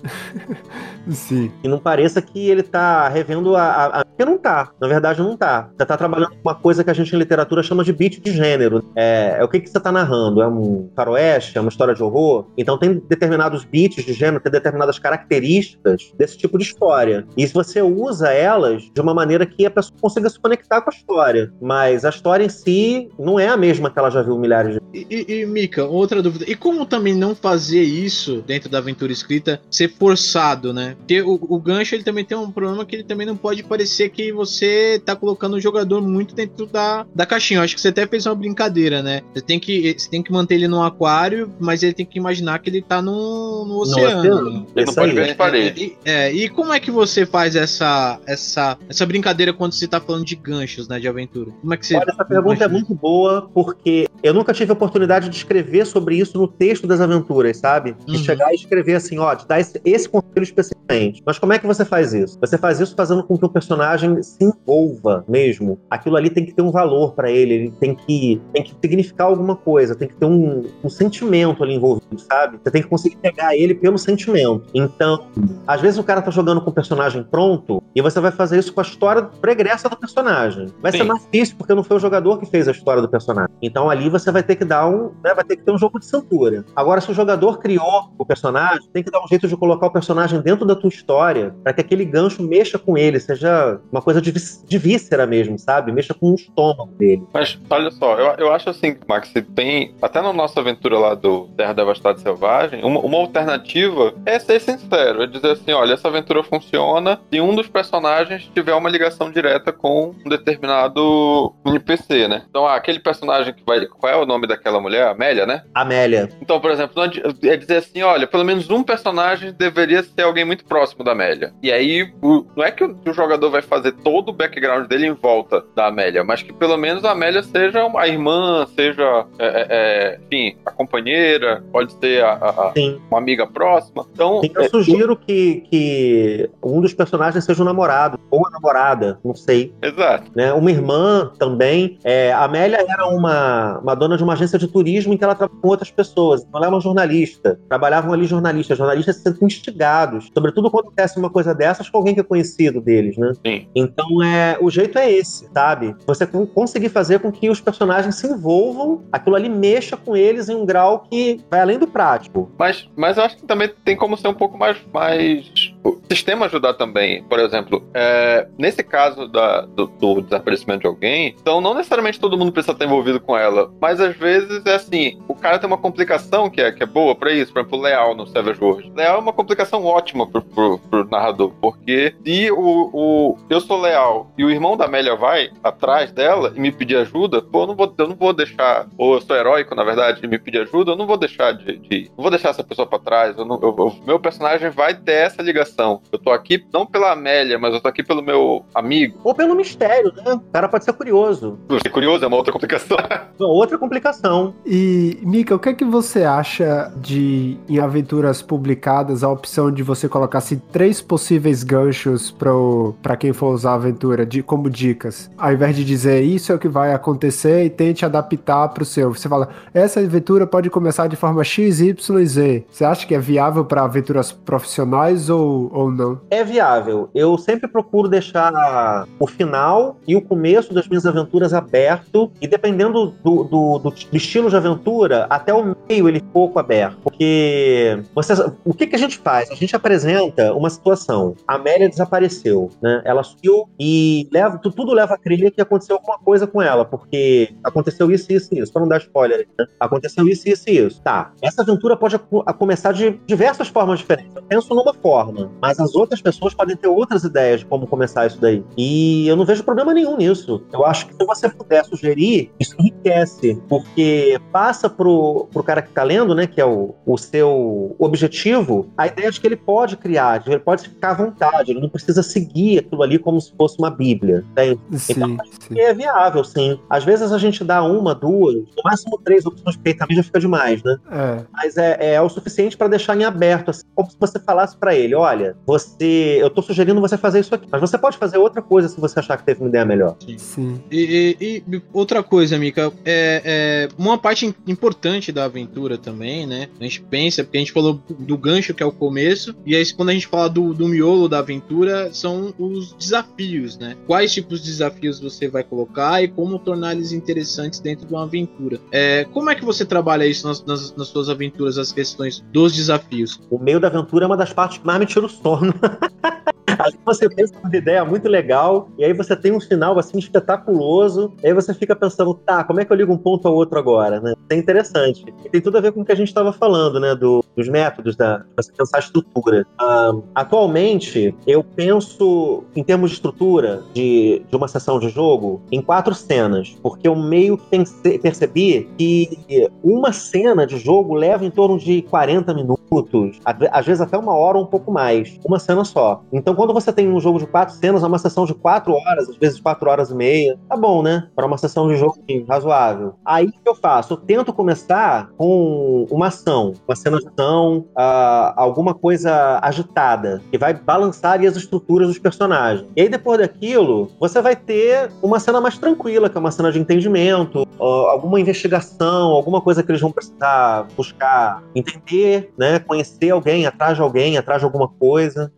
Sim. que não pareça que ele tá revendo a, Porque não tá. Na verdade, não tá. Você tá trabalhando com uma coisa que a gente em literatura chama de beat de gênero. É, é o que, que você tá narrando? É um faroeste? É uma história de horror? Então tem determinados beats de gênero, tem determinadas características desse tipo de história. E se você usa elas de uma maneira que a pessoa consiga se conectar com a história. Mas a história em si não é a mesma que ela já viu milhares de E, e, e, Mika, outra dúvida. E como também não fazer isso dentro da aventura escrita ser forçado, né? Porque o, o gancho ele também tem um problema que ele também não pode parecer que você tá colocando o jogador muito dentro da, da caixinha. Eu acho que você até fez uma brincadeira, né? Você tem que, você tem que manter ele no aquário, mas ele tem que imaginar que ele tá no, no oceano. oceano. né? Ele não pode ver as paredes. É, e, é, e como é que você faz essa, essa, essa brincadeira quando você tá falando de ganchos, né? De aventura? Como é que você. Olha, essa pergunta é muito boa, porque porque eu nunca tive a oportunidade de escrever sobre isso no texto das aventuras, sabe? De Uhum. chegar e escrever assim, ó, de dar esse, esse conselho especificamente. Mas como é que você faz isso? Você faz isso fazendo com que o personagem se envolva mesmo. Aquilo ali tem que ter um valor pra ele, ele tem que, tem que significar alguma coisa, tem que ter um, um sentimento ali envolvido, sabe? Você tem que conseguir pegar ele pelo sentimento. Então, às vezes o cara tá jogando com o personagem pronto e você vai fazer isso com a história pregressa do personagem. Vai Sim. ser mais difícil porque não foi o jogador que fez a história do personagem. Então ali você vai ter que dar um, né, vai ter que ter um jogo de cintura. Agora, se o jogador criou o personagem, tem que dar um jeito de colocar o personagem dentro da tua história para que aquele gancho mexa com ele, seja uma coisa de, de víscera mesmo, sabe? Mexa com o estômago dele. Mas olha só, eu, eu acho assim, Max, tem até na nossa aventura lá do Terra Devastada Selvagem, uma, uma alternativa é ser sincero, é dizer assim, olha, essa aventura funciona se um dos personagens tiver uma ligação direta com um determinado NPC, né? Então, ah, aquele personagem que vai. Qual é o nome daquela mulher? Amélia, né? Amélia. Então, por exemplo, é dizer assim: olha, pelo menos um personagem deveria ser alguém muito próximo da Amélia. E aí, o, não é que o, o, jogador vai fazer todo o background dele em volta da Amélia, mas que pelo menos a Amélia seja a irmã, seja, é, é, é, enfim, a companheira, pode ser a, a, uma amiga próxima. Então, Sim, eu é, sugiro que, que um dos personagens seja um namorado ou a namorada, não sei. Exato. Né? Uma irmã também. É, a Amélia era uma, uma dona de uma agência de turismo em que ela trabalhava com outras pessoas. Então ela é uma jornalista. Trabalhavam ali jornalistas. Jornalistas sendo instigados. Sobretudo quando acontece uma coisa dessas com alguém que é conhecido deles, né? Sim. Então é, o jeito é esse, sabe? Você conseguir fazer com que os personagens se envolvam, aquilo ali mexa com eles em um grau que vai além do prático. Mas, mas eu acho que também tem como ser um pouco mais, mais o sistema ajudar também. Por exemplo, é, nesse caso da, do, do, desaparecimento de alguém, então não necessariamente todo mundo precisa estar envolvido com ela, mas às vezes é assim, o cara tem uma complicação que é, que é boa para isso, por exemplo, leal no Savage World. Leal é uma complicação ótima pro, pro, pro narrador, porque se o, o, eu sou leal e o irmão da Amélia vai atrás dela e me pedir ajuda, pô, eu não vou, eu não vou deixar, ou eu sou heróico, na verdade, e me pedir ajuda, eu não vou deixar de, de não vou deixar essa pessoa para trás, eu não, eu, meu personagem vai ter essa ligação eu tô aqui não pela Amélia, mas eu tô aqui pelo meu amigo. Ou pelo mistério, né? O cara pode ser curioso. Ser curioso é uma outra complicação. Uma outra complicação. E, Mika, o que é que você acha de, em aventuras publicadas, a opção de você colocar assim, três possíveis ganchos para quem for usar a aventura, de, como dicas? Ao invés de dizer isso é o que vai acontecer e tente adaptar pro seu. Você fala, essa aventura pode começar de forma X, Y e Z. Você acha que é viável para aventuras profissionais ou ou, não? É viável. Eu sempre procuro deixar o final e o começo das minhas aventuras aberto, e dependendo do, do, do, do estilo de aventura, até o meio ele pouco aberto. Porque você, o que, que a gente faz? A gente apresenta uma situação. A Amélia desapareceu, né? Ela sumiu e leva, tudo leva a crer que aconteceu alguma coisa com ela, porque aconteceu isso, isso e isso. Pra não dar spoiler, né? Aconteceu isso, isso e isso. Tá. Essa aventura pode começar de diversas formas diferentes. Eu penso numa forma mas as outras pessoas podem ter outras ideias de como começar isso daí. E eu não vejo problema nenhum nisso. Eu acho que se você puder sugerir, isso enriquece, porque passa pro, pro cara que tá lendo, né, que é o, o seu objetivo, a ideia de que ele pode criar, de que ele pode ficar à vontade, ele não precisa seguir aquilo ali como se fosse uma bíblia, entende? Sim, então, sim. é viável, sim. Às vezes a gente dá uma, duas, no máximo três opções, porque aí também já fica demais, né? É. Mas é, é o suficiente para deixar em aberto, assim, como se você falasse para ele, olha, olha, você. Eu tô sugerindo você fazer isso aqui. Mas você pode fazer outra coisa se você achar que teve uma ideia melhor. Sim. Sim. E, e, e outra coisa, Mika, é, é, uma parte importante da aventura também, né? A gente pensa, porque a gente falou do gancho que é o começo, e aí quando a gente fala do, do miolo da aventura, são os desafios, né? Quais tipos de desafios você vai colocar e como tornar eles interessantes dentro de uma aventura. É, como é que você trabalha isso nas, nas, nas suas aventuras, as questões dos desafios? O meio da aventura é uma das partes que mais me tira o sono. Aí você pensa uma ideia muito legal, e aí você tem um final assim espetaculoso, e aí você fica pensando, tá, como é que eu ligo um ponto ao outro agora, né? É interessante. E tem tudo a ver com o que a gente estava falando, né? Do, dos métodos da você pensar a estrutura. Um, atualmente, eu penso em termos de estrutura de, de uma sessão de jogo em quatro cenas, porque eu meio que percebi que uma cena de jogo leva em torno de 40 minutos minutos, às vezes até uma hora ou um pouco mais, uma cena só. Então, quando você tem um jogo de quatro cenas, é uma sessão de quatro horas, às vezes quatro horas e meia, tá bom, né? Para uma sessão de jogo razoável. Aí o que eu faço? Eu tento começar com uma ação, uma cena de ação, uh, alguma coisa agitada, que vai balançar as estruturas dos personagens. E aí, depois daquilo, você vai ter uma cena mais tranquila, que é uma cena de entendimento, uh, alguma investigação, alguma coisa que eles vão precisar buscar entender, né? Conhecer alguém, atrás de alguém, atrás de alguma coisa.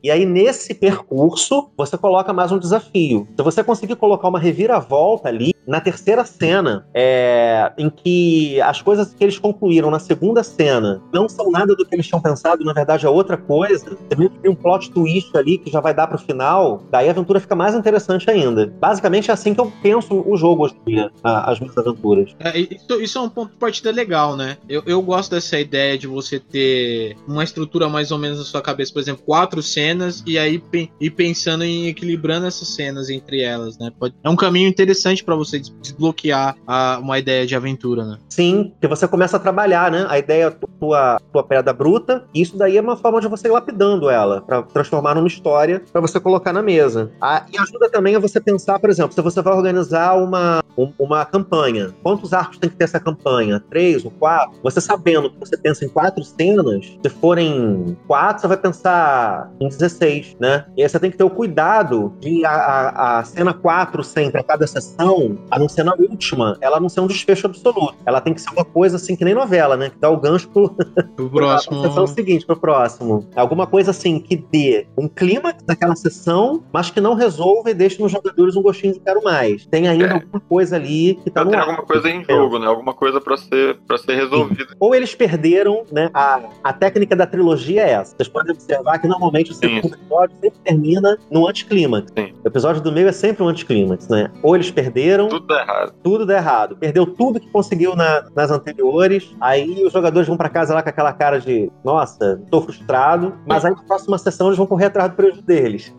E aí, nesse percurso, você coloca mais um desafio. Se você conseguir colocar uma reviravolta ali, na terceira cena, é, em que as coisas que eles concluíram na segunda cena não são nada do que eles tinham pensado, na verdade é outra coisa, você meio que tem um plot twist ali que já vai dar pro final, daí a aventura fica mais interessante ainda. Basicamente é assim que eu penso o jogo hoje em dia, as minhas aventuras. É, isso, isso, é um ponto de partida legal, né? Eu, eu gosto dessa ideia de você ter uma estrutura mais ou menos na sua cabeça, por exemplo, quatro cenas e aí e pensando em equilibrando essas cenas entre elas, né? Pode, é um caminho interessante para você desbloquear a, uma ideia de aventura, né? Sim, que você começa a trabalhar, né? A ideia tua, tua pedra bruta, e isso daí é uma forma de você ir lapidando ela, para transformar numa história para você colocar na mesa. E ajuda também a você pensar, por exemplo, se você vai organizar uma, um, uma campanha, quantos arcos tem que ter essa campanha? Três ou quatro? Você sabendo que você pensa em quatro cenas, se forem quatro, você vai pensar em 16, né? E aí você tem que ter o cuidado de a, a, a cena 4 sempre, a cada sessão, a não ser na última, ela não ser um desfecho absoluto. Ela tem que ser uma coisa assim que nem novela, né? Que dá o gancho pro, pro próximo. pra sessão seguinte, pro próximo. Alguma coisa assim que dê um clima daquela sessão, mas que não resolva e deixe nos jogadores um gostinho de quero mais. Tem ainda é. alguma coisa ali que tá no Tem alguma coisa em jogo, né? Alguma coisa para ser para ser resolvida. Ou eles perderam, né? A, a técnica da trilogia é essa. Vocês podem observar que normalmente o segundo episódio sempre termina no anticlímax. O episódio do meio é sempre um anticlímax, né? Ou eles perderam. Tudo dá errado. Tudo dá errado. Perdeu tudo que conseguiu na, nas anteriores. Aí os jogadores vão para casa lá com aquela cara de, nossa, tô frustrado. Mas aí na próxima sessão eles vão correr atrás do prejuízo deles.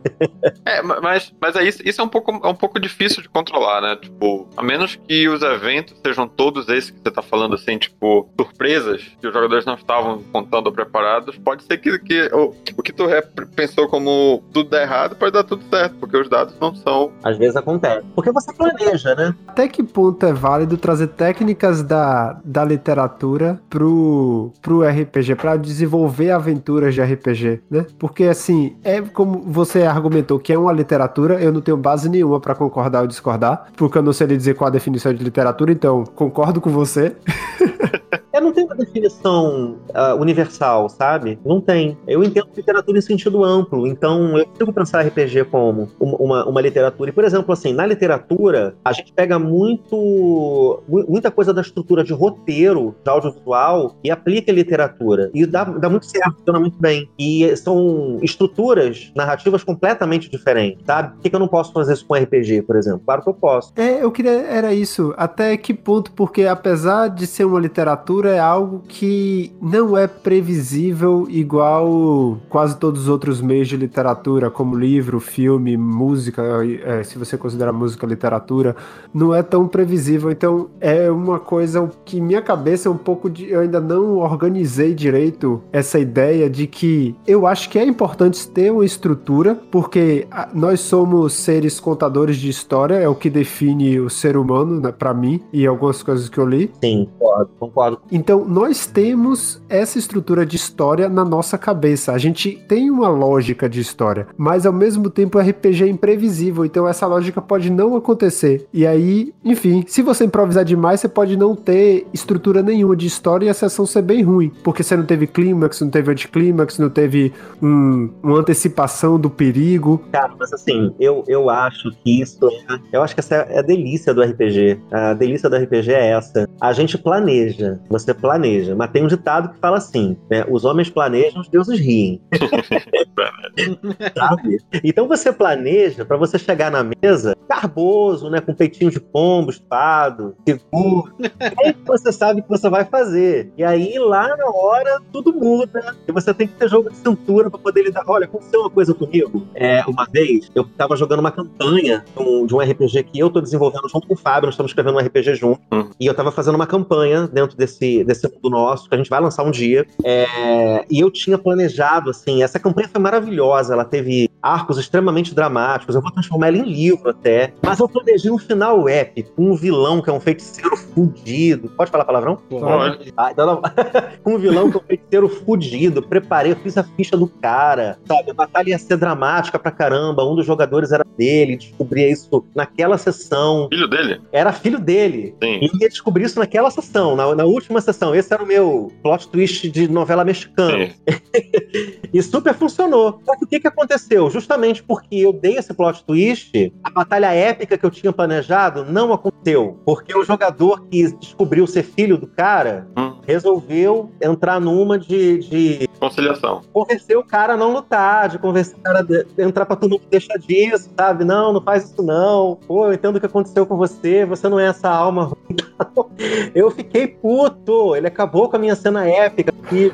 é, mas, mas é isso, isso é um pouco, é um pouco difícil de controlar, né? Tipo, a menos que os eventos sejam todos esses que você tá falando, assim, tipo, surpresas que os jogadores não estavam contando ou preparados, pode ser que, que o, o que tu pensou como tudo dá errado, pode dar tudo certo, porque os dados não são. Às vezes acontece. Porque você planeja, né? Até que ponto é válido trazer técnicas da, da literatura pro, pro RPG, para desenvolver aventuras de RPG, né? Porque assim, é como você argumentou que é uma literatura, eu não tenho base nenhuma para concordar ou discordar, porque eu não sei lhe dizer qual a definição de literatura, então concordo com você. Eu não tenho uma definição uh, universal, sabe? Não tem. Eu entendo literatura em sentido amplo, então eu consigo pensar RPG como uma, uma literatura. E, por exemplo, assim, na literatura, a gente pega muito muita coisa da estrutura de roteiro de audiovisual e aplica em literatura. E dá, dá muito certo, funciona muito bem. E são estruturas narrativas completamente diferentes, sabe? Por que, que eu não posso fazer isso com RPG, por exemplo? Claro que eu posso. É, eu queria. Era isso. Até que ponto, porque apesar de ser uma literatura, é algo que não é previsível igual quase todos os outros meios de literatura, como livro, filme, música, é, se você considera música literatura, não é tão previsível. Então é uma coisa que minha cabeça é um pouco de. Eu ainda não organizei direito essa ideia de que eu acho que é importante ter uma estrutura, porque nós somos seres contadores de história, é o que define o ser humano, né, para mim, e algumas coisas que eu li. Sim, concordo, concordo. Então, nós temos essa estrutura de história na nossa cabeça. A gente tem uma lógica de história, mas ao mesmo tempo o RPG é imprevisível, então essa lógica pode não acontecer. E aí, enfim, se você improvisar demais, você pode não ter estrutura nenhuma de história e a sessão ser bem ruim, porque você não teve clímax, não teve anticlímax, não teve um, uma antecipação do perigo. Cara, mas assim, eu, eu acho que isso é, eu acho que essa é a delícia do RPG. A delícia do RPG é essa. A gente planeja você planeja. Mas tem um ditado que fala assim, né? Os homens planejam, os deuses riem. Então você planeja para você chegar na mesa garboso, né? Com peitinho de pombo, estado, seguro. aí você sabe que você vai fazer. E aí, lá na hora, tudo muda. E você tem que ter jogo de cintura para poder lidar. Olha, aconteceu uma coisa comigo. É, uma vez, eu tava jogando uma campanha de um, de um RPG que eu tô desenvolvendo junto com o Fábio, nós estamos escrevendo um RPG junto. Hum. E eu tava fazendo uma campanha dentro desse, desse mundo nosso, que a gente vai lançar um dia. É, e eu tinha planejado, assim, essa campanha foi maravilhosa. Ela teve arcos extremamente dramáticos. Eu vou transformar ela em livro até. Mas eu planejei um final épico, com um vilão que é um feiticeiro fudido. Pode falar palavrão? Pode. Ah, então não. com um vilão que é um feiticeiro fudido. Preparei, eu fiz a ficha do cara. Sabe, a batalha ia ser dramática pra caramba. Um dos jogadores era dele. Descobria isso naquela sessão. Filho dele? Era filho dele. Sim. E ia descobrir isso naquela sessão, na, na última sessão. Esse era o meu plot twist de novela mexicana. Sim. E super funcionou. Só que o que, que aconteceu? Justamente porque eu dei esse plot twist, a batalha épica que eu tinha planejado não aconteceu. Porque o jogador que descobriu ser filho do cara Hum. resolveu entrar numa de, de Conciliação. convencer o cara a não lutar, de convencer o cara a entrar pra turma que deixa disso, sabe? Não, não faz isso não. Pô, eu entendo o que aconteceu com você, você não é essa alma ruim. Eu fiquei puto, ele acabou com a minha cena épica aqui,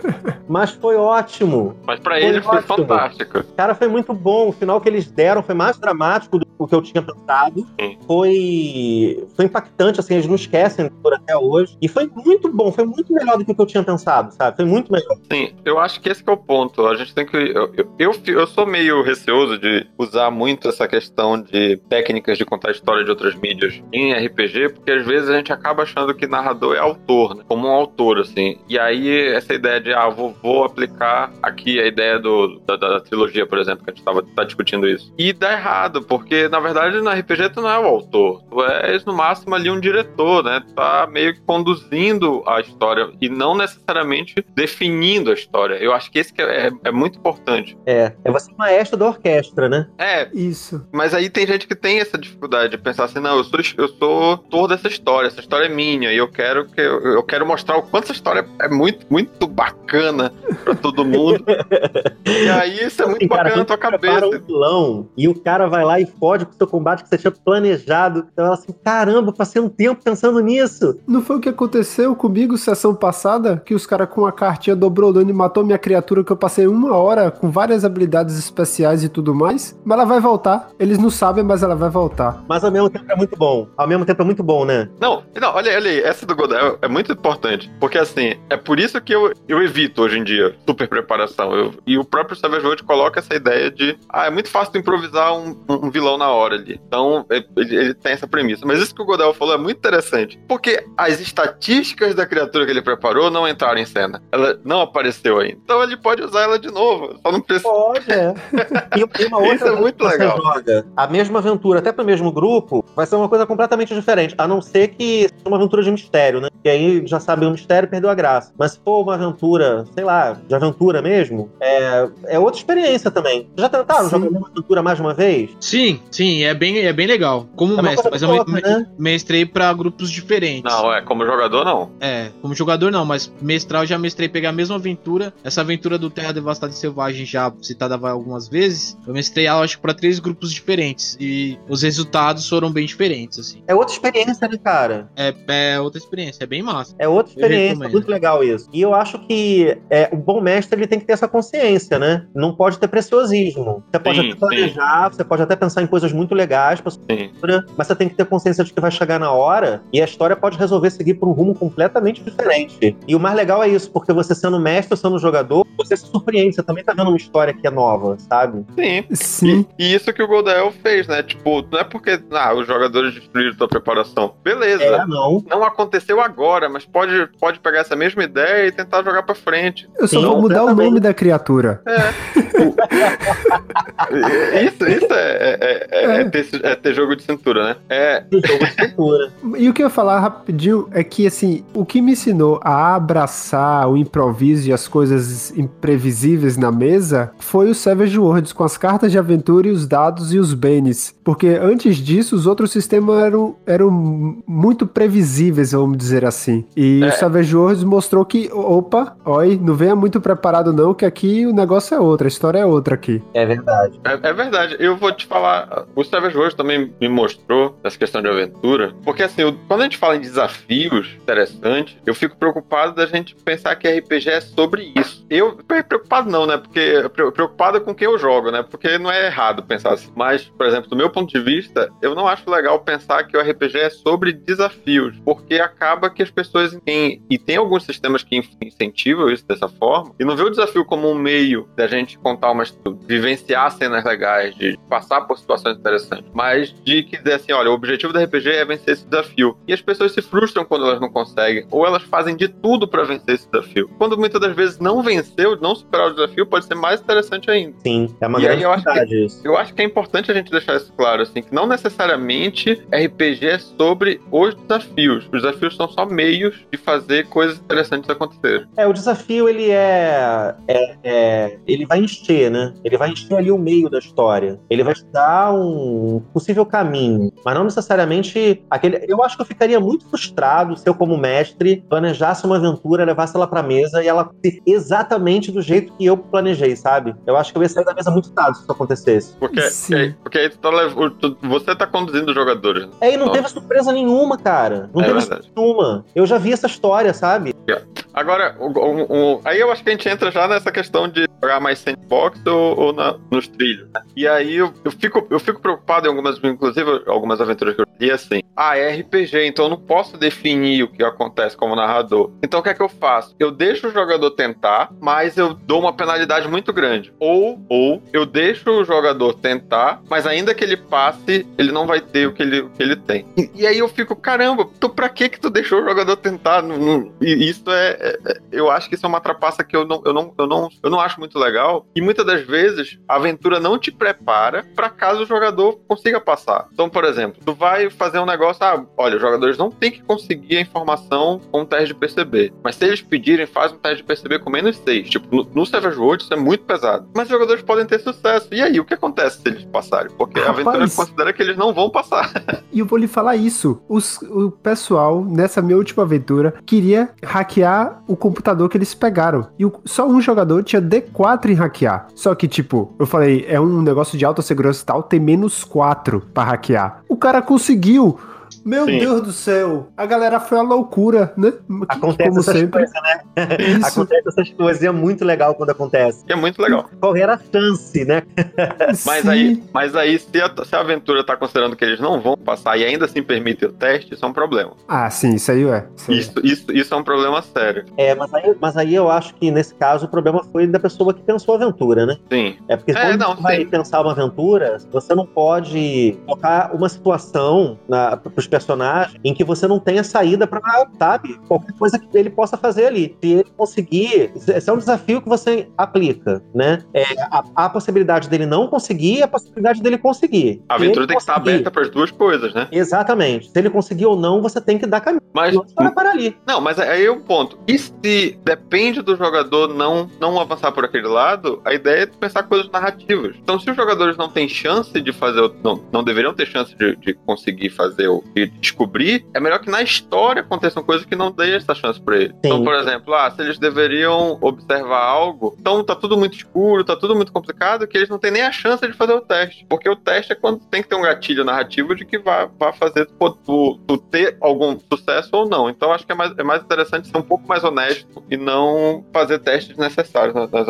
mas foi ótimo. Mas pra Foi ele foi ótimo. fantástico. Cara, foi muito bom. O final que eles deram foi mais dramático do que eu tinha pensado. Sim. Foi, foi impactante, assim, eles não esquecem por até hoje. E foi muito bom, foi muito melhor do que o que eu tinha pensado, sabe? Foi muito melhor. Sim, eu acho que esse que é o ponto. A gente tem que. Eu, eu, eu, sou meio receoso de usar muito essa questão de técnicas de contar história de outras mídias em RPG, porque às vezes a gente acaba achando que narrador é autor, né? Como um autor, assim. E aí, essa ideia de, ah, vou, vou aplicar aqui a ideia do, da, da trilogia, por exemplo, que a gente tava, tá discutindo isso. E dá errado, porque na verdade no RPG tu não é o autor. Tu és, no máximo, ali um diretor, né? Tu tá meio que conduzindo a história e não necessariamente definindo a história. Eu acho que esse que é, é- é muito importante. É, é você maestro da orquestra, né? É, Isso. mas aí tem gente que tem essa dificuldade de pensar assim, não, eu sou, eu sou autor dessa história, essa história é minha, e eu quero que eu, eu quero mostrar o quanto essa história é muito, muito bacana pra todo mundo. e aí isso é muito Assim, cara, bacana na tua cabeça. um vilão e o cara vai lá e fode com o seu combate que você tinha planejado. Então ela assim, caramba, passei um tempo pensando nisso. Não foi o que aconteceu comigo sessão passada? Que os caras com a cartinha dobrou o dano e matou minha criatura que eu passei uma hora com várias habilidades especiais e tudo mais? Mas ela vai voltar. Eles não sabem, mas ela vai voltar. Mas ao mesmo tempo é muito bom. Ao mesmo tempo é muito bom, né? Não, não, olha, olha aí, essa do Godel é muito importante. Porque assim, é por isso que eu, eu evito hoje em dia super preparação. Eu- e o próprio Savage World coloca essa ideia de ah, é muito fácil improvisar um, um vilão na hora ali. Então, ele, ele tem essa premissa. Mas isso que o Godel falou é muito interessante. Porque as estatísticas da criatura que ele preparou não entraram em cena. Ela não apareceu ainda. Então ele pode usar ela de novo. Só não precisa. Pode, é. E, uma outra Isso é muito legal. Joga a mesma aventura, até pro mesmo grupo, vai ser uma coisa completamente diferente. A não ser que seja uma aventura de mistério, né? E aí já sabe o mistério perdeu a graça. Mas se for uma aventura, sei lá, de aventura mesmo, é, é outra experiência também. Já tentaram Sim. jogar uma aventura mais uma vez? Sim, sim, é bem, é bem legal. Como É mestre, mas eu me- né? mestrei pra grupos diferentes. Não, é, como jogador, não. É, como jogador não, mas mestrar eu já mestrei pegar a mesma aventura. Essa aventura do Terra Devastada e Selvagem, já citada algumas vezes, eu mestrei ela, acho que pra três grupos diferentes. E os resultados foram bem diferentes, assim. É outra experiência, né, cara? É, é outra experiência, é bem massa. É outra experiência, muito legal isso. E eu acho que é, o bom mestre ele tem que ter essa consciência, né? Não pode ter preciosismo. Você pode Sim, até planejar, você pode até pensar em coisas muito legais pra sua história, mas você tem que ter consciência de que vai chegar na hora e a história pode resolver seguir por um rumo completamente diferente. E o mais legal é isso, porque você sendo mestre ou sendo jogador, você se surpreende, você também tá vendo uma história que é nova, sabe? Sim. Sim. E isso que o Goldael fez, né? Tipo, não é porque ah, os jogadores destruíram tua preparação. Beleza. É, não. Não aconteceu agora, mas pode, pode pegar essa mesma ideia e tentar jogar pra frente. Eu só Sim, vou mudar o completamente. nome da criatura. Isso, isso é, é, é- é ter, é ter jogo de cintura, né? É, Jogo de cultura. E o que eu ia falar rapidinho é que, assim, o que me ensinou a abraçar o improviso e as coisas imprevisíveis na mesa foi o Savage Worlds, com as cartas de aventura e os dados e os bens. Porque antes disso, os outros sistemas eram, eram muito previsíveis, vamos dizer assim. E É. o Savage Worlds mostrou que, opa, oi, não venha muito preparado não, que aqui o negócio é outro, a história é outra aqui. É verdade. É, é verdade, eu vou te falar. O Savage Worlds também me mostrou essa questão de aventura. Porque, assim, eu- quando a gente fala em desafios interessantes, eu fico preocupado da gente pensar que RPG é sobre isso. Eu, preocupado não, né? Porque pre- preocupado com quem eu jogo, né? Porque não é errado pensar assim. Mas, por exemplo, do meu ponto de vista, eu não acho legal pensar que o RPG é sobre desafios. Porque acaba que as pessoas. têm- e tem alguns sistemas que in- incentivam isso dessa forma. E não vê o desafio como um meio da gente contar uma vivenciar cenas legais, de passar por situações interessantes. Mas de que dizer assim, olha, o objetivo do RPG é vencer esse desafio. E as pessoas se frustram quando elas não conseguem. Ou elas fazem de tudo pra vencer esse desafio. Quando muitas das vezes não venceu, não superar o desafio, pode ser mais interessante ainda. Sim, é uma E aí grande eu acho que- isso. Eu acho que é importante a gente deixar isso claro, assim, que não necessariamente RPG é sobre os desafios. Os desafios são só meios de fazer coisas interessantes acontecerem. É, o desafio, ele é, é- é- Ele vai encher, né? Ele vai encher ali o meio da história. Ele vai te dar um possível caminho. Mas não necessariamente aquele. Eu acho que eu ficaria muito frustrado se eu, como mestre, planejasse uma aventura, levasse ela pra mesa e ela fosse exatamente do jeito que eu planejei, sabe? Eu acho que eu ia sair da mesa muito tarde se isso acontecesse. Porque, Sim. porque, aí tu tá lev- tu- você tá conduzindo os jogadores. É, e não teve surpresa nenhuma, cara. Não É teve verdade. surpresa nenhuma. Eu já vi essa história, sabe? Agora, aí eu acho que a gente entra já nessa questão de jogar mais sandbox ou, ou na- nos trilhos. né? E aí eu, eu fico, eu fico preocupado em algumas, inclusive algumas aventuras que eu li assim. Ah, é RPG, então eu não posso definir o que acontece como narrador. Então o que é que eu faço? Eu deixo o jogador tentar, mas eu dou uma penalidade muito grande. Ou, ou eu deixo o jogador tentar, mas ainda que ele passe, ele não vai ter o que ele, o que ele tem. E, e aí eu fico, caramba, tu pra que que tu deixou o jogador tentar? Não- não- isso é, é- é- eu acho que isso é uma trapaça que eu não, eu não, eu não, eu não acho muito legal. E muitas das vezes a aventura não te prepara pra caso o jogador consiga passar. Então, por exemplo, tu vai fazer um negócio, ah, olha, os jogadores não têm que conseguir a informação com um teste de perceber. Mas se eles pedirem, faz um teste de perceber com menos 6. Tipo, no, no Savage Worlds isso é muito pesado. Mas os jogadores podem ter sucesso. E aí, o que acontece se eles passarem? Porque a Rapaz. aventura considera que eles não vão passar. E eu vou lhe falar isso. Os- o pessoal, nessa minha última aventura, queria hackear o computador que eles pegaram. E o- só um jogador tinha D4 em hackear. Só que, tipo, eu falei, é um negócio de alta segurança e tal, tem menos 4 pra hackear. O cara conseguiu. Meu Sim. Deus do céu. A galera foi a loucura, né? Acontece Como essas sempre. coisas, né? Isso. Acontece essas coisas e é muito legal quando acontece. É muito legal. Qual era a chance, né? Mas Sim. aí, mas aí se, a, se a aventura tá considerando que eles não vão passar e ainda assim permite o teste, isso é um problema. Ah, sim, isso aí é. Isso aí é. Isso, isso, isso é um problema sério. É, mas aí, mas aí eu acho que nesse caso o problema foi da pessoa que pensou a aventura, né? Sim. É porque É, quando não, você vai pensar uma aventura, você não pode colocar uma situação para os personagens em que você não tenha saída para, sabe, qualquer coisa que ele possa fazer ali. Se ele conseguir, esse é um desafio que você aplica, né? É, a, a possibilidade dele não conseguir e a possibilidade dele conseguir. A aventura tem que estar aberta para as duas coisas, né? Exatamente. Se ele conseguir ou não, você tem que dar caminho. Mas parar ali. Não, mas aí é o ponto. E se depende do jogador não, não avançar por aquele lado, a ideia é pensar coisas narrativas. Então, se os jogadores não têm chance de fazer, o- não, não deveriam ter chance de, de conseguir fazer ou de descobrir, é melhor que na história aconteçam coisas que não deem essa chance pra eles. Então, por exemplo, ah, se eles deveriam observar algo, então tá tudo muito escuro, tá tudo muito complicado, que eles não têm nem a chance de fazer o teste. Porque o teste é quando tem que ter um gatilho narrativo de que vai, vai fazer tu, tu- tu ter algum sucesso ou não. Então acho que é mais, é mais interessante ser um pouco mais honesto e não fazer testes necessários nas, nas,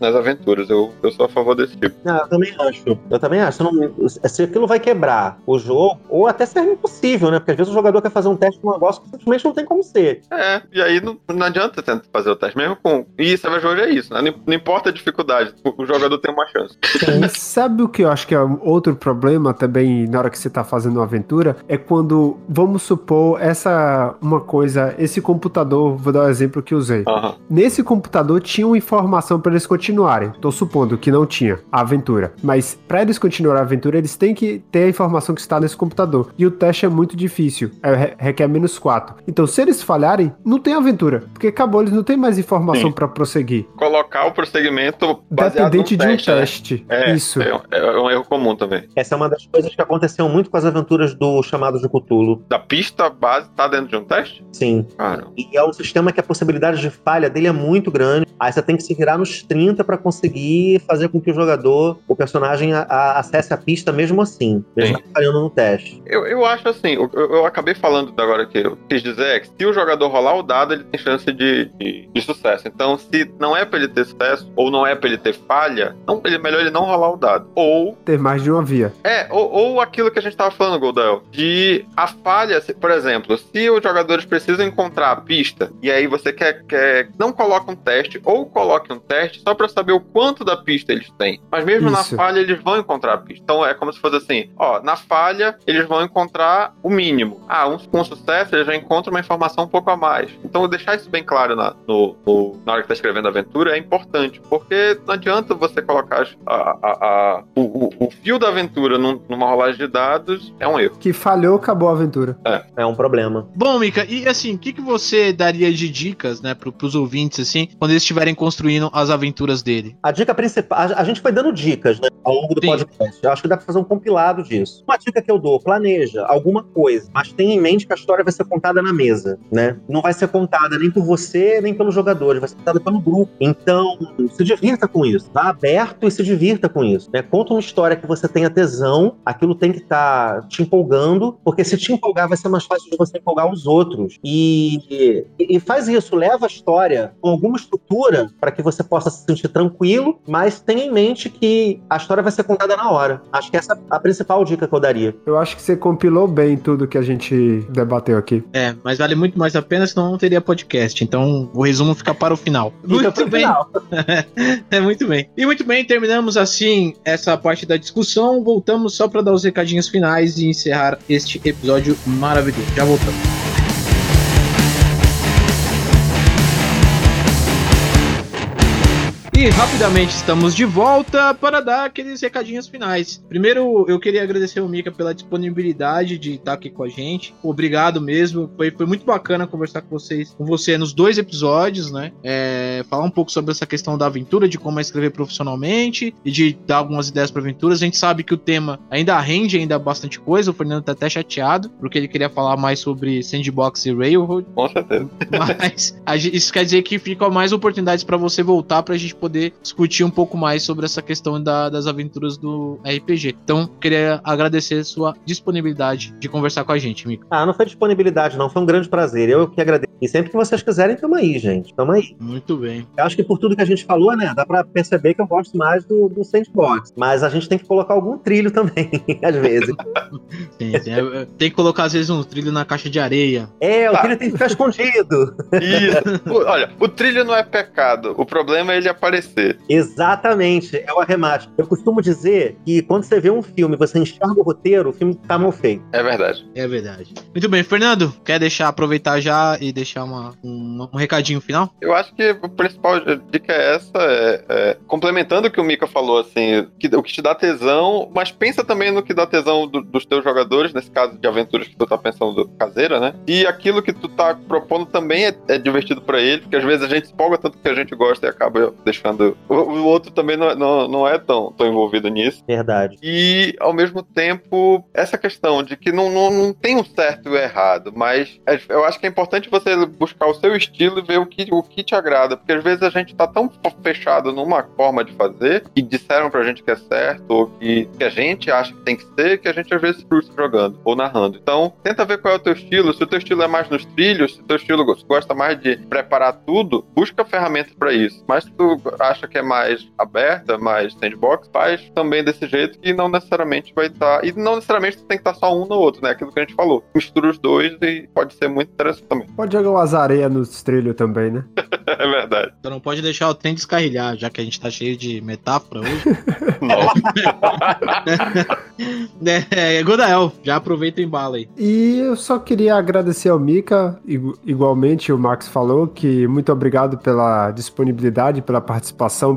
nas- aventuras. Eu, eu sou a favor desse tipo. Não, eu também acho. Eu também acho. Não- se aquilo vai quebrar o jogo, ou até ser impossível, né? Porque às vezes o jogador quer fazer um teste de um negócio que simplesmente não tem como ser. É, e aí não, não adianta tentar fazer o teste, mesmo com. E Savage Worlds é isso, né? Não, não importa a dificuldade, o, jogador tem uma chance. E sabe o que eu acho que é um outro problema também na hora que você tá fazendo uma aventura? É quando, vamos supor, essa uma coisa, esse computador, vou dar o exemplo que eu usei. Aham. Nesse computador tinha uma informação para eles continuarem. Tô supondo que não tinha a aventura. Mas para eles continuarem a aventura, eles têm que ter a informação que está nesse computador. E o teste é muito difícil. É, requer menos 4. Então, se eles falharem, não tem aventura. Porque acabou, eles não têm mais informação para prosseguir. Colocar o prosseguimento Dependente de um teste, né? teste. É, Isso. É, é um erro comum também. Essa é uma das coisas que aconteceu muito com as aventuras do chamado de Cthulhu. Da pista base tá dentro de um teste? Sim. E é um sistema que a possibilidade de falha dele é muito grande. Aí você tem que se virar nos 30 pra conseguir fazer com que o jogador, o personagem, a- a- acesse a pista mesmo assim, mesmo falhando no teste. eu, eu acho assim, eu, eu acabei falando agora que eu quis dizer é que se o jogador rolar o dado, ele tem chance de, de, de sucesso. Então, se não é pra ele ter sucesso, ou não é pra ele ter falha, não, ele, melhor ele não rolar o dado. Ou Ter mais de uma via. É, ou, ou aquilo que a gente tava falando, Goldel, de a falha, se- por exemplo, se os jogadores precisam encontrar a pista, e aí você quer, quer não coloca um teste, ou coloque um teste só pra saber o quanto da pista eles têm. Mas mesmo Isso. na falha, eles vão encontrar a pista. Então é como se fosse assim, ó, na falha, eles vão encontrar o mínimo. Ah, um, com sucesso, eles já encontram uma informação um pouco a mais. Então deixar isso bem claro na, no- no- na hora que tá escrevendo a aventura é importante, porque não adianta você colocar a, a- a- o, o- o fio da aventura num- numa rolagem de dados, é um erro. Que falhou, acabou a aventura. É um problema. Bom, Mika, e assim, o que, que você daria de dicas, né, pro, pros ouvintes, assim, quando eles estiverem construindo as aventuras dele? A dica principal, a, a gente foi dando dicas, né, ao longo do Sim. podcast. Eu acho que dá pra fazer um compilado disso. Uma dica que eu dou, planeja alguma coisa, mas tenha em mente que a história vai ser contada na mesa, né? Não vai ser contada nem por você, nem pelos jogadores, vai ser contada pelo grupo. Então, se divirta com isso. Vá aberto e se divirta com isso, né? Conta uma história que você tenha tesão, aquilo tem que estar te empolgando, porque se te empolgar vai ser mais fácil de você empolgar os outros. E, e, e faz isso, leva a história com alguma estrutura para que você possa se sentir tranquilo, mas tenha em mente que a história vai ser contada na hora. Acho que essa é a principal dica que eu daria. Eu acho que você compilou bem tudo que a gente debateu aqui. É, mas vale muito mais a pena, senão não teria podcast. Então o resumo fica para o final. Muito pro bem. final. É muito bem. E muito bem, terminamos assim essa parte da discussão. Voltamos só para dar os recadinhos finais e encerrar este episódio maravilhoso. Já voltamos. E rapidamente estamos de volta para dar aqueles recadinhos finais. Primeiro, eu queria agradecer ao Mika pela disponibilidade de estar aqui com a gente. Obrigado mesmo. Foi, foi muito bacana conversar com vocês, com você nos dois episódios, né? É, falar um pouco sobre essa questão da aventura, de como é escrever profissionalmente e de dar algumas ideias para aventuras. A gente sabe que o tema ainda rende ainda bastante coisa. O Fernando tá até chateado porque ele queria falar mais sobre sandbox e railroad. Com certeza. Mas a isso quer dizer que ficam mais oportunidades para você voltar pra gente poder discutir um pouco mais sobre essa questão da- das aventuras do RPG. Então, queria agradecer sua disponibilidade de conversar com a gente, Mico. Ah, não foi disponibilidade, não. Foi um grande prazer. Eu que agradeço. E sempre que vocês quiserem, tamo aí, gente. Tamo aí. Muito bem. Eu acho que por tudo que a gente falou, né, dá pra perceber que eu gosto mais do, do sandbox. Mas a gente tem que colocar algum trilho também, às vezes. Sim, sim. É, Tem que colocar, às vezes, um trilho na caixa de areia. É, o Tá. trilho tem que ficar escondido. Isso. Olha, o trilho não é pecado. O problema é ele aparecer. Exatamente, é o arremate. Eu costumo dizer que quando você vê um filme e você enxerga o roteiro, o filme tá mal feito. É verdade. É verdade. Muito bem, Fernando, quer deixar, aproveitar já e deixar uma, um, um recadinho final? Eu acho que a principal dica é essa, é, é, complementando o que o Mika falou, assim, que- o que te dá tesão, mas pensa também no que dá tesão do- dos teus jogadores, nesse caso de aventuras que tu tá pensando caseira, né? E aquilo que tu tá propondo também é, é divertido pra ele, porque às vezes a gente se empolga tanto que a gente gosta e acaba deixando. O, o outro também não, é- não, não é tão, tão envolvido nisso. Verdade. E, ao mesmo tempo, essa questão de que não, não, não tem um certo e o errado, mas é- eu acho que é importante você buscar o seu estilo e ver o que, o que te agrada, porque às vezes a gente tá tão fechado numa forma de fazer que disseram pra gente que é certo, ou que, que a gente acha que tem que ser, que a gente às vezes se frustra jogando ou narrando. Então, tenta ver qual é o teu estilo, se o teu estilo é mais nos trilhos, se o teu estilo gosta mais de preparar tudo, busca ferramentas pra isso. Mas se tu acha que é mais aberta, mais sandbox, faz também desse jeito que não necessariamente vai estar. E não necessariamente tem que estar só um no outro, né? Aquilo que a gente falou. Mistura os dois e pode ser muito interessante também. Pode jogar umas areias nos trilhos também, né? É verdade. Então não pode deixar o trem descarrilhar, já que a gente tá cheio de metáfora hoje. Nossa. é, Godael, já aproveita e embala aí. E eu só queria agradecer ao Mika, igu- igualmente o Max falou, que muito obrigado pela disponibilidade, pela participação,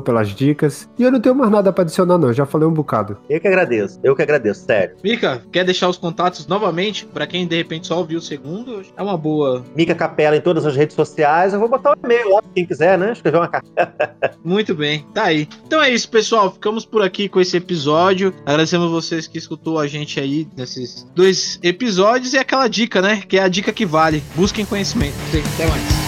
pelas dicas. E eu não tenho mais nada pra adicionar, não, já falei um bocado. Eu que agradeço, eu que agradeço, sério. Mika, quer deixar os contatos novamente? Pra quem de repente só ouviu o segundo, é uma boa. Mica Capela em todas as redes sociais. Eu vou botar o e-mail lá quem quiser, né? Escrever uma carta. Muito bem, tá aí. Então é isso, pessoal. Ficamos por aqui com esse episódio. Agradecemos vocês que escutou a gente aí nesses dois episódios e aquela dica, né? Que é a dica que vale. Busquem conhecimento. Até mais.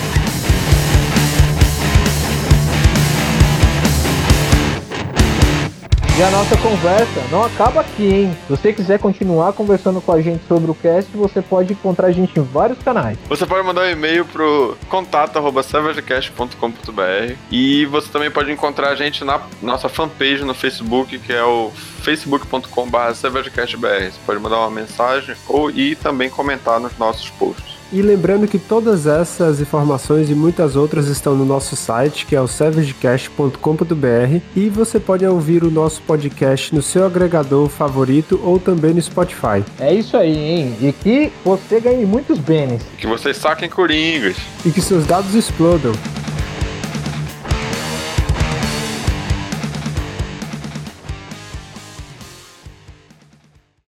E a nossa conversa não acaba aqui, hein? Se você quiser continuar conversando com a gente sobre o cast, você pode encontrar a gente em vários canais. Você pode mandar um e-mail pro contato@savagecast.com.br e você também pode encontrar a gente na nossa fanpage no Facebook, que é o facebook.com/savagecastbr. Você pode mandar uma mensagem ou e também comentar nos nossos posts. E lembrando que todas essas informações e muitas outras estão no nosso site, que é o savagecast.com.br, e você pode ouvir o nosso podcast no seu agregador favorito ou também no Spotify. É isso aí, hein? E que você ganhe muitos bens. Que vocês saquem coringas. E que seus dados explodam.